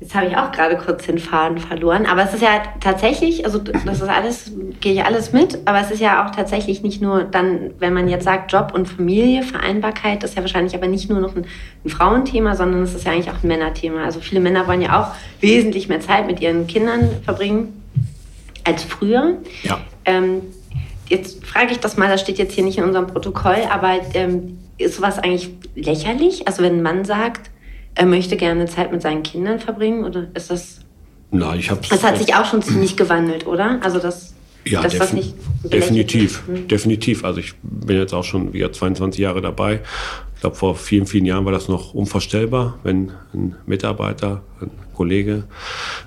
jetzt habe ich auch gerade kurz den Faden verloren. Aber es ist ja tatsächlich, also das ist alles, gehe ich alles mit, aber es ist ja auch tatsächlich nicht nur dann, wenn man jetzt sagt Job und Familie, Vereinbarkeit, das ist ja wahrscheinlich aber nicht nur noch ein, ein Frauenthema, sondern es ist ja eigentlich auch ein Männerthema. Also viele Männer wollen ja auch wesentlich mehr Zeit mit ihren Kindern verbringen als früher. Ja. Ähm, jetzt frage ich das mal, das steht jetzt hier nicht in unserem Protokoll, aber ähm, ist sowas eigentlich lächerlich? Also wenn ein Mann sagt, er möchte gerne Zeit mit seinen Kindern verbringen, oder ist das... Nein, ich hab's... Das hat sich auch schon ziemlich gewandelt, oder? Also das... Ja, dass das nicht definitiv, hm. definitiv. Also ich bin jetzt auch schon wieder 22 Jahre dabei. Ich glaube, vor vielen, vielen Jahren war das noch unvorstellbar, wenn ein Mitarbeiter, ein Kollege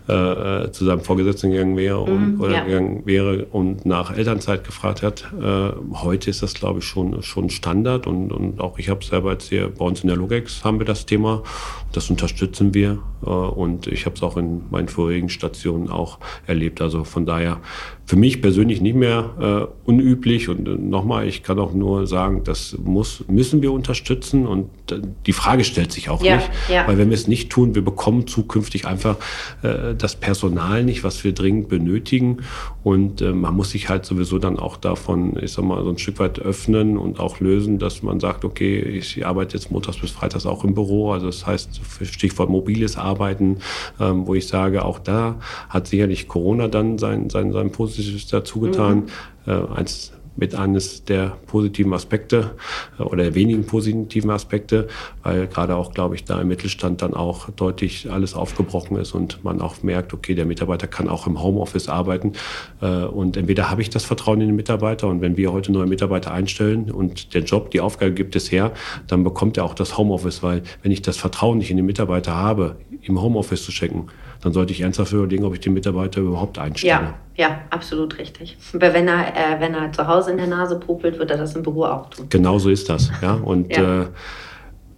äh, äh, zu seinem Vorgesetzten gegangen wäre und, mhm, oder ja. gegangen wäre und nach Elternzeit gefragt hat. Äh, heute ist das, glaube ich, schon, schon Standard und, und auch ich habe es selber jetzt hier bei uns in der Logex haben wir das Thema. Das unterstützen wir äh, und ich habe es auch in meinen vorigen Stationen auch erlebt. Also von daher für mich persönlich nicht mehr äh, unüblich und äh, nochmal, ich kann auch nur sagen, das muss, müssen wir unterstützen und äh, die Frage stellt sich auch ja, nicht, ja. weil wenn wir es nicht tun, wir bekommen zukünftig einfach äh, das Personal nicht, was wir dringend benötigen und äh, man muss sich halt sowieso dann auch davon, ich sag mal, so ein Stück weit öffnen und auch lösen, dass man sagt, okay, ich arbeite jetzt montags bis freitags auch im Büro, also das heißt Stichwort mobiles Arbeiten, ähm, wo ich sage, auch da hat sicherlich Corona dann sein, sein, sein positives Positives dazu getan. Mhm. Äh, eins mit eines der positiven Aspekte äh, oder der wenigen positiven Aspekte, weil gerade auch, glaube ich, da im Mittelstand dann auch deutlich alles aufgebrochen ist und man auch merkt, okay, der Mitarbeiter kann auch im Homeoffice arbeiten. Äh, und entweder habe ich das Vertrauen in den Mitarbeiter und wenn wir heute neue Mitarbeiter einstellen und der Job, die Aufgabe gibt es her, dann bekommt er auch das Homeoffice, weil wenn ich das Vertrauen nicht in den Mitarbeiter habe, im Homeoffice zu schenken, dann sollte ich ernsthaft überlegen, ob ich den Mitarbeiter überhaupt einstelle. Ja, ja, absolut richtig. Aber wenn er, äh, wenn er zu Hause in der Nase popelt, wird er das im Büro auch tun. Genau so ist das. Ja, und ja. Äh,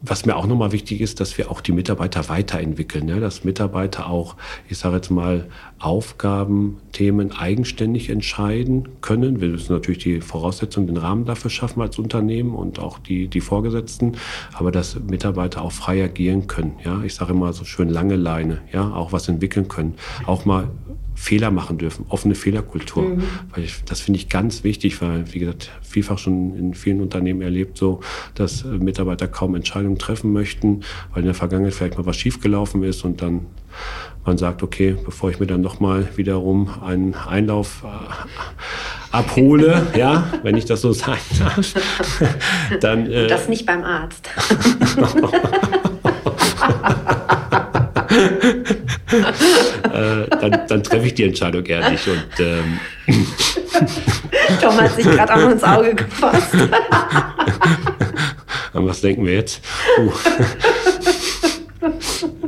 was mir auch nochmal wichtig ist, dass wir auch die Mitarbeiter weiterentwickeln, ja, dass Mitarbeiter auch, ich sage jetzt mal, Aufgaben, Themen eigenständig entscheiden können. Wir müssen natürlich die Voraussetzungen, den Rahmen dafür schaffen als Unternehmen und auch die, die Vorgesetzten, aber dass Mitarbeiter auch frei agieren können. Ja, ich sage immer so schön lange Leine, ja, auch was entwickeln können, auch mal Fehler machen dürfen, offene Fehlerkultur. Mhm. Weil ich, das finde ich ganz wichtig, weil, wie gesagt, vielfach schon in vielen Unternehmen erlebt, so, dass äh, Mitarbeiter kaum Entscheidungen treffen möchten, weil in der Vergangenheit vielleicht mal was schiefgelaufen ist und dann man sagt, okay, bevor ich mir dann nochmal wiederum einen Einlauf äh, abhole, ja, wenn ich das so sagen darf, dann. Äh, das nicht beim Arzt. äh, dann, dann treffe ich die Entscheidung eher nicht. Und, ähm, Tom hat sich gerade auch ins Auge gefasst. An was denken wir jetzt? Uh.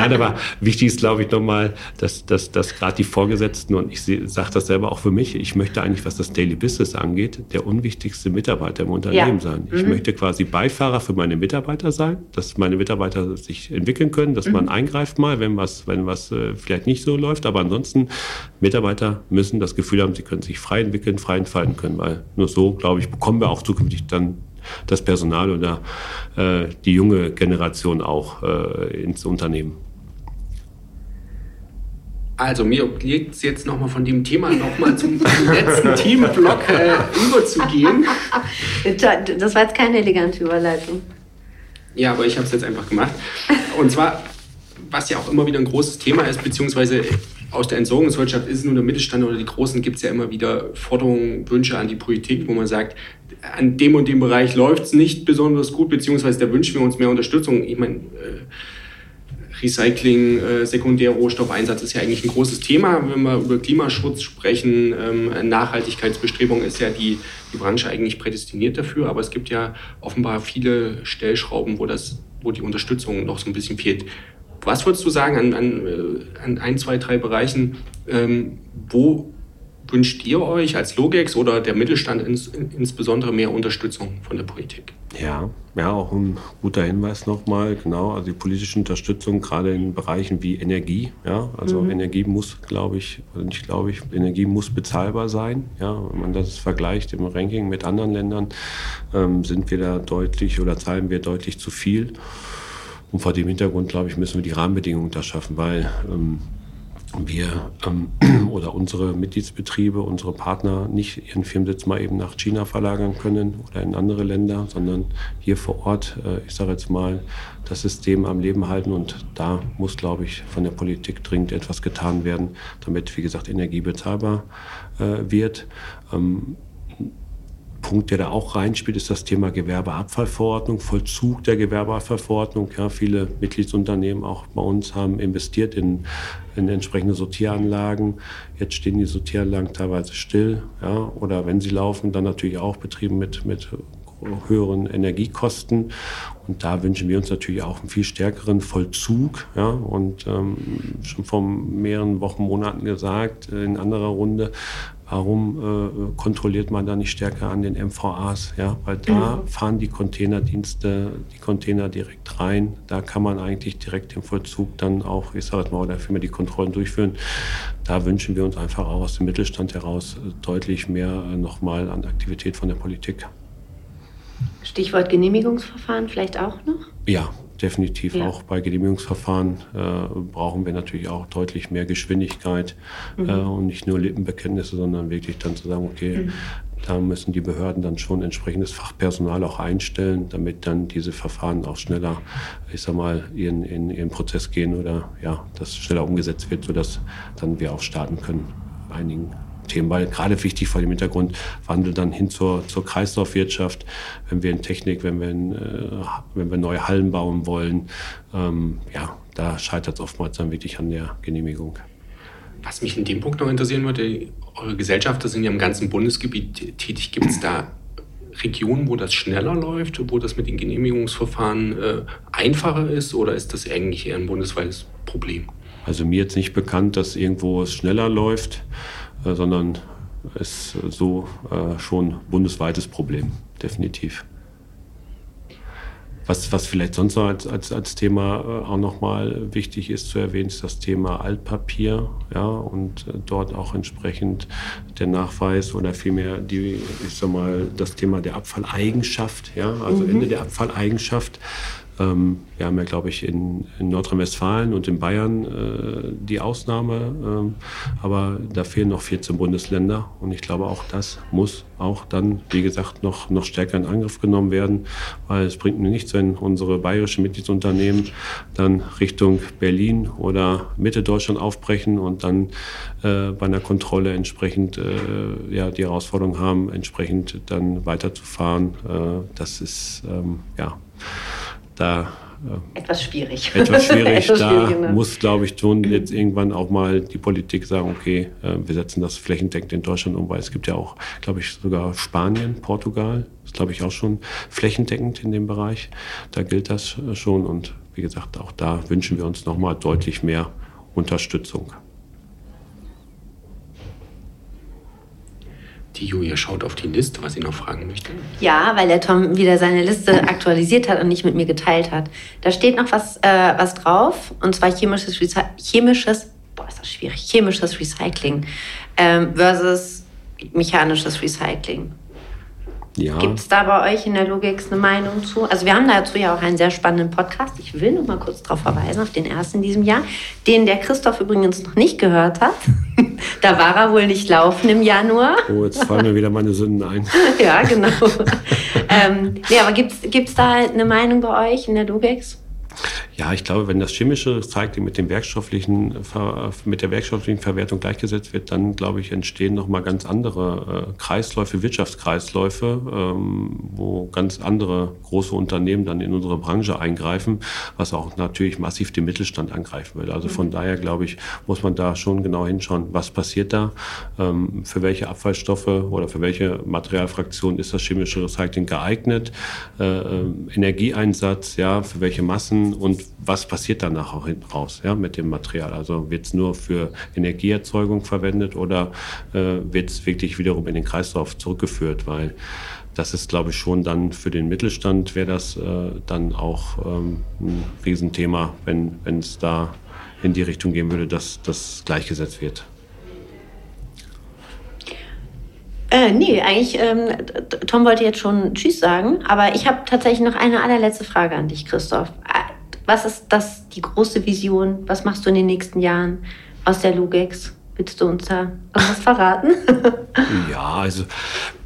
Nein, aber wichtig ist, glaube ich, nochmal, dass, dass, dass gerade die Vorgesetzten, und ich sage das selber auch für mich, ich möchte eigentlich, was das Daily Business angeht, der unwichtigste Mitarbeiter im Unternehmen ja. sein. Ich mhm. möchte quasi Beifahrer für meine Mitarbeiter sein, dass meine Mitarbeiter sich entwickeln können, dass mhm. man eingreift mal, wenn was, wenn was äh, vielleicht nicht so läuft. Aber ansonsten, Mitarbeiter müssen das Gefühl haben, sie können sich frei entwickeln, frei entfalten können, weil nur so, glaube ich, bekommen wir auch zukünftig dann das Personal oder äh, die junge Generation auch äh, ins Unternehmen. Also mir obliegt es jetzt nochmal von dem Thema nochmal zum letzten Themenblock äh, überzugehen. Das war jetzt keine elegante Überleitung. Ja, aber ich habe es jetzt einfach gemacht. Und zwar, was ja auch immer wieder ein großes Thema ist, beziehungsweise aus der Entsorgungswirtschaft ist es nur der Mittelstand oder die Großen, gibt es ja immer wieder Forderungen, Wünsche an die Politik, wo man sagt, an dem und dem Bereich läuft es nicht besonders gut, beziehungsweise da wünschen wir uns mehr Unterstützung. Ich meine, äh, Recycling, äh, Sekundärrohstoffeinsatz ist ja eigentlich ein großes Thema. Wenn wir über Klimaschutz sprechen, ähm, Nachhaltigkeitsbestrebung ist ja die, die Branche eigentlich prädestiniert dafür. Aber es gibt ja offenbar viele Stellschrauben, wo, das, wo die Unterstützung noch so ein bisschen fehlt. Was würdest du sagen an, an, äh, an ein, zwei, drei Bereichen, ähm, wo wünscht ihr euch als Logex oder der Mittelstand ins, insbesondere mehr Unterstützung von der Politik? Ja, ja, auch ein guter Hinweis nochmal, genau, also die politische Unterstützung gerade in Bereichen wie Energie, ja, also mhm. Energie muss, glaube ich, oder nicht glaube ich, Energie muss bezahlbar sein, ja, wenn man das vergleicht im Ranking mit anderen Ländern, ähm, sind wir da deutlich oder zahlen wir deutlich zu viel und vor dem Hintergrund, glaube ich, müssen wir die Rahmenbedingungen da schaffen, weil ähm, wir ähm, oder unsere Mitgliedsbetriebe, unsere Partner nicht ihren Firmensitz mal eben nach China verlagern können oder in andere Länder, sondern hier vor Ort, äh, ich sage jetzt mal, das System am Leben halten. Und da muss, glaube ich, von der Politik dringend etwas getan werden, damit, wie gesagt, Energie bezahlbar äh, wird. Ähm, Punkt, der da auch reinspielt, ist das Thema Gewerbeabfallverordnung, Vollzug der Gewerbeabfallverordnung. Ja, viele Mitgliedsunternehmen auch bei uns haben investiert in, in entsprechende Sortieranlagen. Jetzt stehen die Sortieranlagen teilweise still. Ja, oder wenn sie laufen, dann natürlich auch betrieben mit, mit höheren Energiekosten. Und da wünschen wir uns natürlich auch einen viel stärkeren Vollzug. Ja? Und ähm, schon vor mehreren Wochen, Monaten gesagt, in anderer Runde, Warum äh, kontrolliert man da nicht stärker an den MVAs? Ja, weil da mhm. fahren die Containerdienste, die Container direkt rein. Da kann man eigentlich direkt im Vollzug dann auch, ich sage mal, oder Firma die Kontrollen durchführen. Da wünschen wir uns einfach auch aus dem Mittelstand heraus äh, deutlich mehr äh, nochmal an Aktivität von der Politik. Stichwort Genehmigungsverfahren vielleicht auch noch? Ja, definitiv ja. auch bei Genehmigungsverfahren äh, brauchen wir natürlich auch deutlich mehr Geschwindigkeit mhm. äh, und nicht nur Lippenbekenntnisse, sondern wirklich dann zu sagen, okay, mhm. da müssen die Behörden dann schon entsprechendes Fachpersonal auch einstellen, damit dann diese Verfahren auch schneller, ich sag mal, in, in ihren Prozess gehen oder ja, das schneller umgesetzt wird, sodass dann wir auch starten können, einigen Themen, weil gerade wichtig vor dem Hintergrund Wandel dann hin zur, zur Kreislaufwirtschaft, wenn wir in Technik, wenn wir, in, äh, wenn wir neue Hallen bauen wollen, ähm, ja, da scheitert es oftmals dann wirklich an der Genehmigung. Was mich in dem Punkt noch interessieren würde, eure Gesellschafter sind ja im ganzen Bundesgebiet tätig. Gibt es da Regionen, wo das schneller läuft, wo das mit den Genehmigungsverfahren äh, einfacher ist oder ist das eigentlich eher ein bundesweites Problem? Also mir jetzt nicht bekannt, dass irgendwo es schneller läuft. Äh, sondern ist so äh, schon bundesweites Problem, definitiv. Was, was vielleicht sonst noch als, als, als Thema äh, auch nochmal wichtig ist zu erwähnen, ist das Thema Altpapier. Ja, und dort auch entsprechend der Nachweis oder vielmehr die, ich sag mal, das Thema der Abfalleigenschaft. Ja, also mhm. Ende der Abfalleigenschaft wir haben ja, glaube ich, in, in Nordrhein-Westfalen und in Bayern äh, die Ausnahme, ähm, aber da fehlen noch 14 Bundesländer und ich glaube, auch das muss auch dann, wie gesagt, noch, noch stärker in Angriff genommen werden, weil es bringt mir nichts, wenn unsere bayerischen Mitgliedsunternehmen dann Richtung Berlin oder Mitte Deutschland aufbrechen und dann äh, bei einer Kontrolle entsprechend äh, ja, die Herausforderung haben, entsprechend dann weiterzufahren. Äh, das ist ähm, ja da äh, etwas schwierig. Etwas schwierig. etwas da schwierig, ne? muss, glaube ich, schon jetzt irgendwann auch mal die Politik sagen, okay, äh, wir setzen das flächendeckend in Deutschland um, weil es gibt ja auch, glaube ich, sogar Spanien, Portugal, ist, glaube ich, auch schon flächendeckend in dem Bereich. Da gilt das schon. Und wie gesagt, auch da wünschen wir uns nochmal deutlich mehr Unterstützung. Die Julia schaut auf die Liste, was sie noch fragen möchte. Ja, weil der Tom wieder seine Liste aktualisiert hat und nicht mit mir geteilt hat. Da steht noch was, äh, was drauf, und zwar chemisches, Recy chemisches, boah, ist das schwierig, chemisches Recycling ähm, versus mechanisches Recycling. Ja. Gibt es da bei euch in der Logix eine Meinung zu? Also wir haben dazu ja auch einen sehr spannenden Podcast. Ich will noch mal kurz darauf verweisen, auf den ersten in diesem Jahr, den der Christoph übrigens noch nicht gehört hat. da war er wohl nicht laufen im Januar. Oh, jetzt fallen mir wieder meine Sünden ein. ja, genau. ähm, nee, aber gibt es da eine Meinung bei euch in der Logix? Ja, ich glaube, wenn das chemische Recycling mit, dem werkstofflichen, mit der werkstofflichen Verwertung gleichgesetzt wird, dann, glaube ich, entstehen nochmal ganz andere äh, Kreisläufe, Wirtschaftskreisläufe, ähm, wo ganz andere große Unternehmen dann in unsere Branche eingreifen, was auch natürlich massiv den Mittelstand angreifen will. Also von mhm. daher, glaube ich, muss man da schon genau hinschauen, was passiert da, ähm, für welche Abfallstoffe oder für welche Materialfraktionen ist das chemische Recycling geeignet, äh, ähm, Energieeinsatz, ja, für welche Massen und was passiert danach auch hinten raus ja, mit dem Material? Also wird es nur für Energieerzeugung verwendet oder äh, wird es wirklich wiederum in den Kreislauf zurückgeführt? Weil das ist, glaube ich, schon dann für den Mittelstand wäre das äh, dann auch ähm, ein Riesenthema, wenn es da in die Richtung gehen würde, dass das gleichgesetzt wird. Äh, nee, eigentlich, ähm, Tom wollte jetzt schon Tschüss sagen, aber ich habe tatsächlich noch eine allerletzte Frage an dich, Christoph. Was ist das, die große Vision? Was machst du in den nächsten Jahren aus der Lugex? Willst du uns da irgendwas verraten? ja, also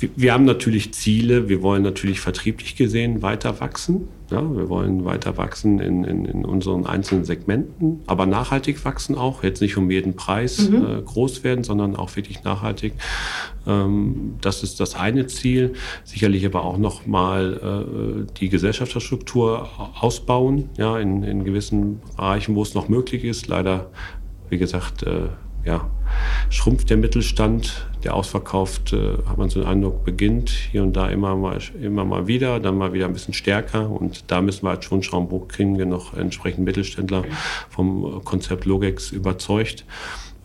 wir, wir, haben natürlich Ziele. Wir wollen natürlich vertrieblich gesehen weiter wachsen. Ja, wir wollen weiter wachsen in, in, in, unseren einzelnen Segmenten, aber nachhaltig wachsen auch. Jetzt nicht um jeden Preis mhm. äh, groß werden, sondern auch wirklich nachhaltig. Ähm, das ist das eine Ziel. Sicherlich aber auch nochmal äh, die Gesellschaftsstruktur ausbauen, ja, in, in gewissen Bereichen, wo es noch möglich ist. Leider, wie gesagt, äh, ja, schrumpft der Mittelstand. Der Ausverkauf, äh, hat man so den Eindruck, beginnt hier und da immer mal, immer mal wieder, dann mal wieder ein bisschen stärker. Und da müssen wir halt schon schauen, wo kriegen wir noch entsprechend Mittelständler vom Konzept Logex überzeugt.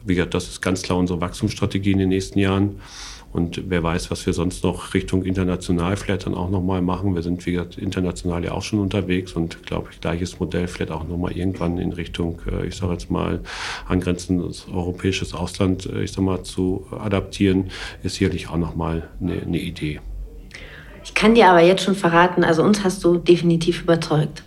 Wie gesagt, das ist ganz klar unsere Wachstumsstrategie in den nächsten Jahren. Und wer weiß, was wir sonst noch Richtung international vielleicht dann auch nochmal machen. Wir sind, wie gesagt, international ja auch schon unterwegs und glaube ich, gleiches Modell vielleicht auch nochmal irgendwann in Richtung, äh, ich sage jetzt mal, angrenzendes europäisches Ausland, äh, ich sage mal, zu adaptieren, ist sicherlich auch nochmal eine, eine Idee. Ich kann dir aber jetzt schon verraten, also uns hast du definitiv überzeugt.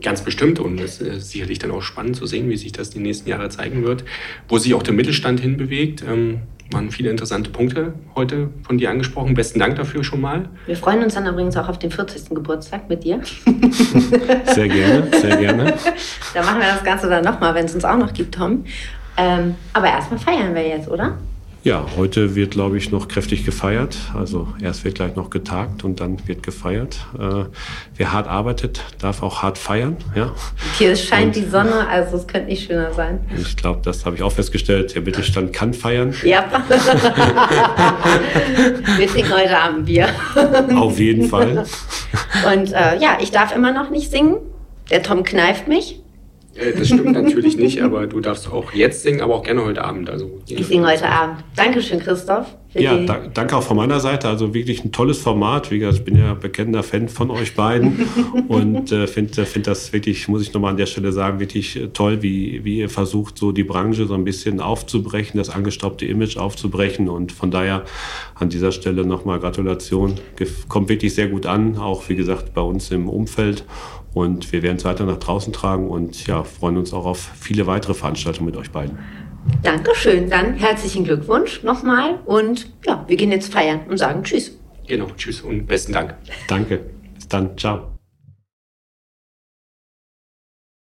Ganz bestimmt und es ist sicherlich dann auch spannend zu sehen, wie sich das die nächsten Jahre zeigen wird, wo sich auch der Mittelstand hinbewegt. Ähm, waren viele interessante Punkte heute von dir angesprochen. Besten Dank dafür schon mal. Wir freuen uns dann übrigens auch auf den 40. Geburtstag mit dir. Sehr gerne, sehr gerne. da machen wir das Ganze dann nochmal, wenn es uns auch noch gibt, Tom. Ähm, aber erstmal feiern wir jetzt, oder? Ja, heute wird, glaube ich, noch kräftig gefeiert. Also erst wird gleich noch getagt und dann wird gefeiert. Äh, wer hart arbeitet, darf auch hart feiern. Ja? Hier scheint und, die Sonne, also es könnte nicht schöner sein. Ich glaube, das habe ich auch festgestellt. Der Mittelstand kann feiern. Ja. Wir trinken heute Abend Bier. Auf jeden Fall. Und äh, ja, ich darf immer noch nicht singen. Der Tom kneift mich. Äh, das stimmt natürlich nicht, aber du darfst auch jetzt singen, aber auch gerne heute Abend. Also, ich singe heute Abend. Dankeschön, Christoph. Ja, da, danke auch von meiner Seite. Also wirklich ein tolles Format. Wie gesagt, ich bin ja bekennender Fan von euch beiden und äh, finde find das wirklich, muss ich nochmal an der Stelle sagen, wirklich äh, toll, wie, wie ihr versucht, so die Branche so ein bisschen aufzubrechen, das angestaubte Image aufzubrechen. Und von daher an dieser Stelle nochmal Gratulation. Kommt wirklich sehr gut an, auch wie gesagt bei uns im Umfeld. Und wir werden es weiter nach draußen tragen und ja, freuen uns auch auf viele weitere Veranstaltungen mit euch beiden. Dankeschön. Dann herzlichen Glückwunsch nochmal und ja, wir gehen jetzt feiern und sagen Tschüss. Genau, Tschüss und besten Dank. Danke. Bis dann. Ciao.